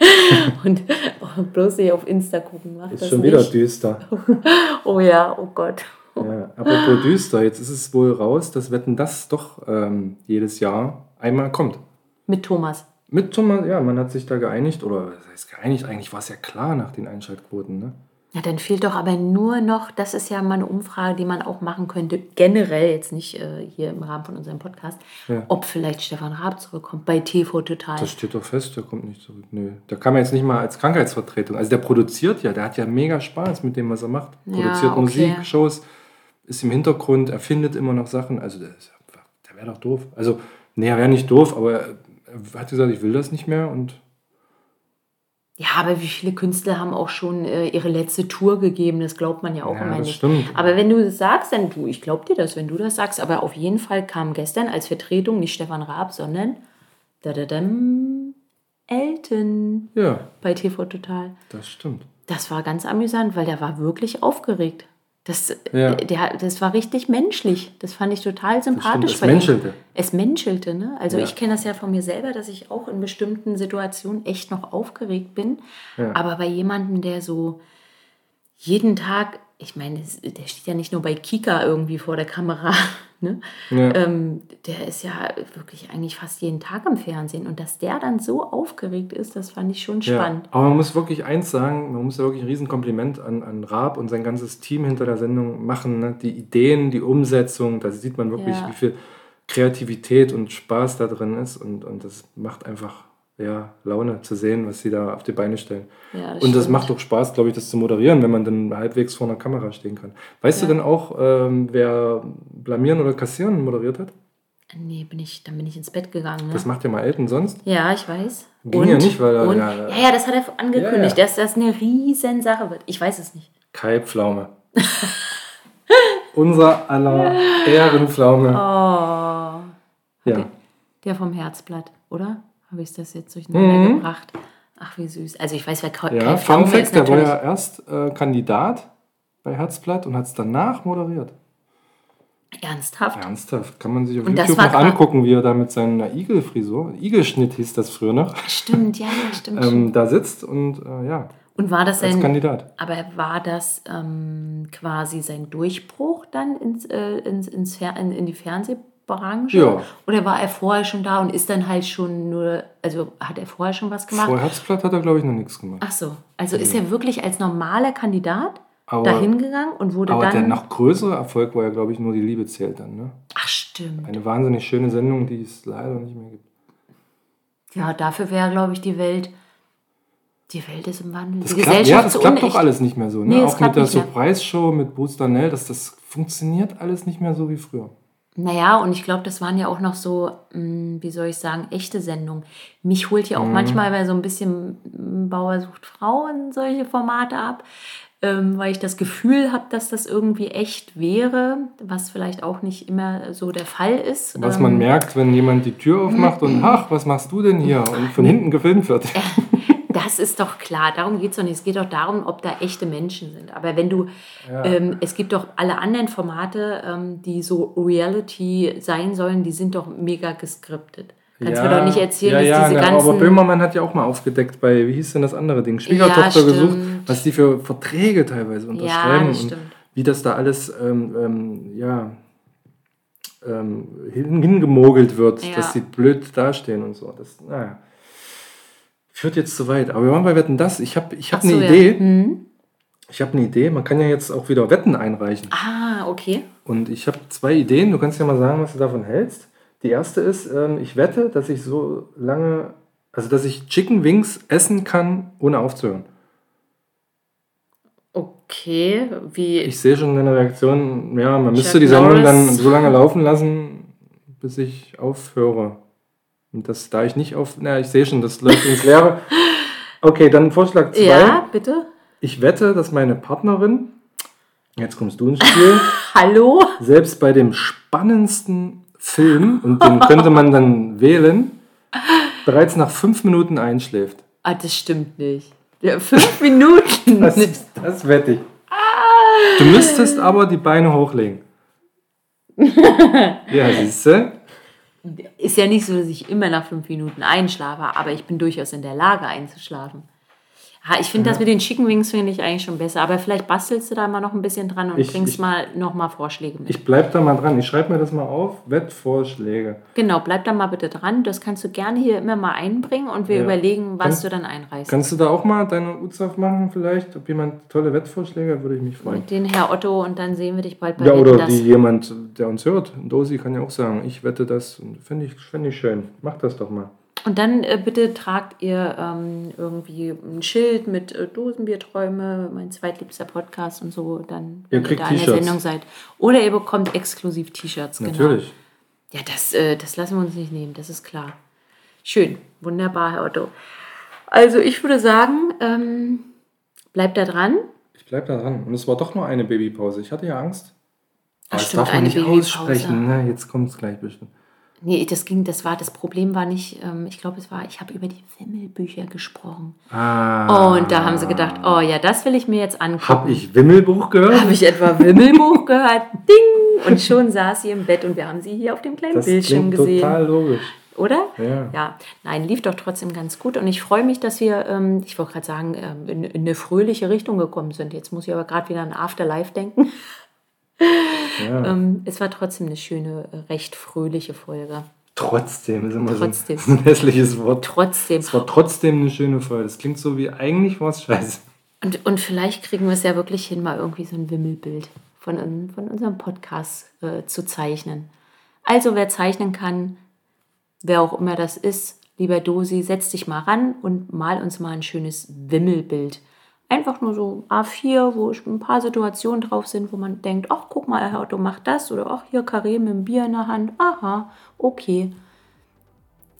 Und bloß nicht auf Insta gucken. Macht Ist das schon wieder nicht. düster. Oh ja, oh Gott. Ja, apropos düster, jetzt ist es wohl raus, dass Wetten das doch ähm, jedes Jahr einmal kommt. Mit Thomas. Mit Thomas, ja, man hat sich da geeinigt, oder was heißt geeinigt, eigentlich war es ja klar nach den Einschaltquoten, ne? Ja, dann fehlt doch aber nur noch, das ist ja mal eine Umfrage, die man auch machen könnte, generell, jetzt nicht äh, hier im Rahmen von unserem Podcast, Ja. ob vielleicht Stefan Raab zurückkommt bei TV Total. Das steht doch fest, der kommt nicht zurück. Nö. Der kam ja jetzt nicht mal als Krankheitsvertretung. Also der produziert ja, der hat ja mega Spaß mit dem, was er macht. Ja, Produziert okay. Musik, Shows, ist im Hintergrund, erfindet immer noch Sachen. Also der, ist ja- der wäre doch doof. Also, nee, er wäre nicht doof, aber er, er hat gesagt, ich will das nicht mehr und Ja, aber wie viele Künstler haben auch schon äh, ihre letzte Tour gegeben? Das glaubt man ja auch Ja, immer das nicht. stimmt. Aber wenn du das sagst, dann du, ich glaub dir das, wenn du das sagst. Aber auf jeden Fall kam gestern als Vertretung nicht Stefan Raab, sondern dadadam, Elton ja, bei TV Total. das stimmt. Das war ganz amüsant, weil der war wirklich aufgeregt. Das, Ja. der, das war richtig menschlich. Das fand ich total sympathisch. es menschelte. Es menschelte, ne? Also Ja. ich kenne das ja von mir selber, dass ich auch in bestimmten Situationen echt noch aufgeregt bin. Ja. Aber bei jemandem, der so jeden Tag, ich meine, der steht ja nicht nur bei Kika irgendwie vor der Kamera, ne? Ja. Ähm, der ist ja wirklich eigentlich fast jeden Tag im Fernsehen. Und dass der dann so aufgeregt ist, das fand ich schon spannend. Ja, aber man muss wirklich eins sagen, man muss ja wirklich ein Riesenkompliment an, an Raab und sein ganzes Team hinter der Sendung machen. Ne? Die Ideen, die Umsetzung, da sieht man wirklich, Ja. wie viel Kreativität und Spaß da drin ist und, und das macht einfach ja, Laune zu sehen, was sie da auf die Beine stellen. Ja, das und das stimmt. macht auch Spaß, glaube ich, das zu moderieren, wenn man dann halbwegs vor einer Kamera stehen kann. Weißt Ja. du denn auch, ähm, wer Blamieren oder Kassieren moderiert hat? Nee, bin ich, dann bin ich ins Bett gegangen. Ne? Das macht ja mal Elton sonst. Ja, ich weiß. Ging ja nicht, weil er- und, ja, ja, das hat er angekündigt, dass das eine riesen Sache wird. Ich weiß es nicht. Kai Pflaume. Unser aller Ehrenpflaume. Oh, Ja. der vom Herzblatt, oder? Habe ich das jetzt durcheinander gebracht? Ach, wie süß. Also ich weiß, wer Kai Mhm. Ja, Kai Fun Fact, der war ja erst äh, Kandidat bei Herzblatt und hat es danach moderiert. Ernsthaft? Ernsthaft, kann man sich auf Und YouTube noch angucken, wie er da mit seiner Igelfrisur, Igelschnitt hieß das früher noch, Stimmt, ja, ja, stimmt. ähm, da sitzt und äh, ja, Und war das sein, Kandidat. aber war das ähm, quasi sein Durchbruch dann ins, äh, ins, ins in, in die Fernsehbranche? Ja. Oder war er vorher schon da und ist dann halt schon nur, also hat er vorher schon was gemacht? Vor Herzblatt hat er, glaube ich, noch nichts gemacht. Ach so, also ist er wirklich als normaler Kandidat Aber- dahin gegangen und wurde Aber der dann. noch größere Erfolg war ja, glaube ich, nur die Liebe zählt dann. Ne? Ach stimmt. Eine wahnsinnig schöne Sendung, die es leider nicht mehr gibt. Ja, dafür wäre, glaube ich, die Welt. Die Welt ist im Wandel. Das die klappt, ja, das klappt doch alles nicht mehr so. Ne? Nee, Auch mit der. Surprise-Show mit Bruce Darnell, das, das funktioniert alles nicht mehr so wie früher. Naja, und ich glaube, das waren ja auch noch so, mh, wie soll ich sagen, echte Sendungen. Mich holt ja auch Mhm. manchmal bei so ein bisschen mh, Bauer sucht Frauen solche Formate ab, ähm, weil ich das Gefühl habe, dass das irgendwie echt wäre, was vielleicht auch nicht immer so der Fall ist. Was Ähm, man merkt, wenn jemand die Tür aufmacht und, ach, was machst du denn hier? Und von hinten gefilmt wird. Das ist doch klar, darum geht es doch nicht. Es geht doch darum, ob da echte Menschen sind. Aber wenn du, ähm, es gibt doch alle anderen Formate, ähm, die so Reality sein sollen, die sind doch mega geskriptet. Kannst mir doch nicht erzählen, ja, ja, dass diese na, ganzen... Aber Böhmermann hat ja auch mal aufgedeckt bei, wie hieß denn das andere Ding? Schwiegertochter stimmt. gesucht, was die für Verträge teilweise unterschreiben. das und stimmt. wie das da alles ähm, ähm, ja, ähm, hin, hingemogelt wird, Ja. dass sie blöd dastehen und so. Das, naja. Führt jetzt zu weit. Aber wir waren bei Wetten das. Ich habe ich hab so, eine ja. Idee. Hm? Ich habe eine Idee. Man kann ja jetzt auch wieder Wetten einreichen. Ah, okay. Und ich habe zwei Ideen. Du kannst ja mal sagen, was du davon hältst. Die erste ist, ähm, ich wette, dass ich so lange, also dass ich Chicken Wings essen kann, ohne aufzuhören. Okay, wie... Ich sehe schon deine Reaktion. Ja, man müsste die Sendung dann so lange laufen lassen, bis ich aufhöre. Und das, da ich nicht auf, na, ich sehe schon, das läuft ins Leere. Okay, dann Vorschlag 2. ja, bitte? Ich wette, dass meine Partnerin, jetzt kommst du ins Spiel, Hallo? selbst bei dem spannendsten Film, und den könnte man dann wählen, bereits nach fünf Minuten einschläft. Ah, das stimmt nicht. Ja, fünf Minuten. Das, das wette ich. Du müsstest aber die Beine hochlegen. Ja, siehst du? Ist ja nicht so, dass ich immer nach fünf Minuten einschlafe, aber ich bin durchaus in der Lage einzuschlafen. Ich finde das mit den Chicken Wings finde ich eigentlich schon besser, aber vielleicht bastelst du da mal noch ein bisschen dran und Ich- bringst ich- mal noch mal Vorschläge mit. Ich bleib da mal dran. Ich schreibe mir das mal auf. Wettvorschläge. genau, bleib da mal bitte dran. Das kannst du gerne hier immer mal einbringen und wir Ja. überlegen, was Kannst- du dann einreißt. Kannst du da auch mal deine Uzaf machen vielleicht? Ob jemand tolle Wettvorschläge würde ich mich freuen. Mit den Herr Otto und dann sehen wir dich bald bei Ja, oder die jemand, der uns hört. Dosi kann ja auch sagen, ich wette das. Finde ich, find ich schön. Mach das doch mal. Und dann äh, bitte tragt ihr ähm, irgendwie ein Schild mit äh, Dosenbierträume, mein zweitliebster Podcast und so, dann Ihr wenn kriegt da in der T-Shirts. Sendung seid. Oder ihr bekommt exklusiv T-Shirts. Genau. Natürlich. Ja, das, äh, das lassen wir uns nicht nehmen, das ist klar. Schön, wunderbar, Herr Otto. Also ich würde sagen, ähm, bleibt da dran. Ich bleib da dran. Und es war doch nur eine Babypause. Ich hatte ja Angst. Ach, das stimmt, darf man eine nicht Babypause. aussprechen. Ne? Jetzt kommt es gleich bestimmt. Nee, das ging, das war, das Problem war nicht, ähm, ich glaube, es war, ich habe über die Wimmelbücher gesprochen. Ah. Und da haben sie gedacht, oh ja, das will ich mir jetzt angucken. Hab ich Wimmelbuch gehört? Habe ich etwa Wimmelbuch gehört? Ding! Und schon saß sie im Bett und wir haben sie hier auf dem kleinen das Bildschirm gesehen. total logisch. Oder? Ja. Ja, nein, lief doch trotzdem ganz gut. Und ich freue mich, dass wir, ähm, ich wollte gerade sagen, ähm, in, in eine fröhliche Richtung gekommen sind. Jetzt muss ich aber gerade wieder an Afterlife denken. Ja. Ähm, es war trotzdem eine schöne, äh, recht fröhliche Folge. Trotzdem ist immer Trotzdem. So, ein, so ein hässliches Wort. Trotzdem. Es war trotzdem eine schöne Folge. Das klingt so wie eigentlich war es scheiße. Und, und vielleicht kriegen wir es ja wirklich hin, mal irgendwie so ein Wimmelbild von, un- von unserem Podcast äh, zu zeichnen. Also wer zeichnen kann, wer auch immer das ist, lieber Dosi, setz dich mal ran und mal uns mal ein schönes Wimmelbild. Einfach nur so A4, wo ein paar Situationen drauf sind, wo man denkt, ach, guck mal, Herr Otto macht das. Oder ach, hier Karim mit dem Bier in der Hand. Aha, okay.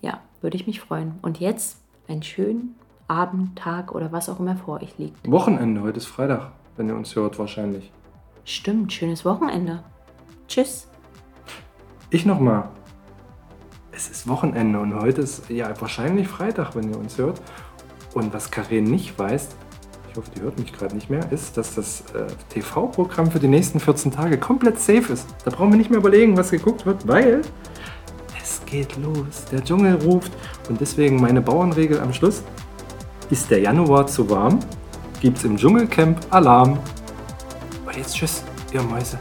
Ja, würde ich mich freuen. Und jetzt einen schönen Abend, Tag oder was auch immer vor euch liegt. Wochenende, heute ist Freitag, wenn ihr uns hört wahrscheinlich. Stimmt, schönes Wochenende. Tschüss. Ich nochmal. Es ist Wochenende und heute ist ja wahrscheinlich Freitag, wenn ihr uns hört. Und was Karin nicht weiß, hoffe, die hört mich gerade nicht mehr, ist, dass das äh, TV-Programm für die nächsten 14 Tage komplett safe ist. Da brauchen wir nicht mehr überlegen, was geguckt wird, weil es geht los. Der Dschungel ruft und deswegen meine Bauernregel am Schluss. Ist der Januar zu warm, gibt's im Dschungelcamp Alarm. Und jetzt tschüss, ihr Mäuse.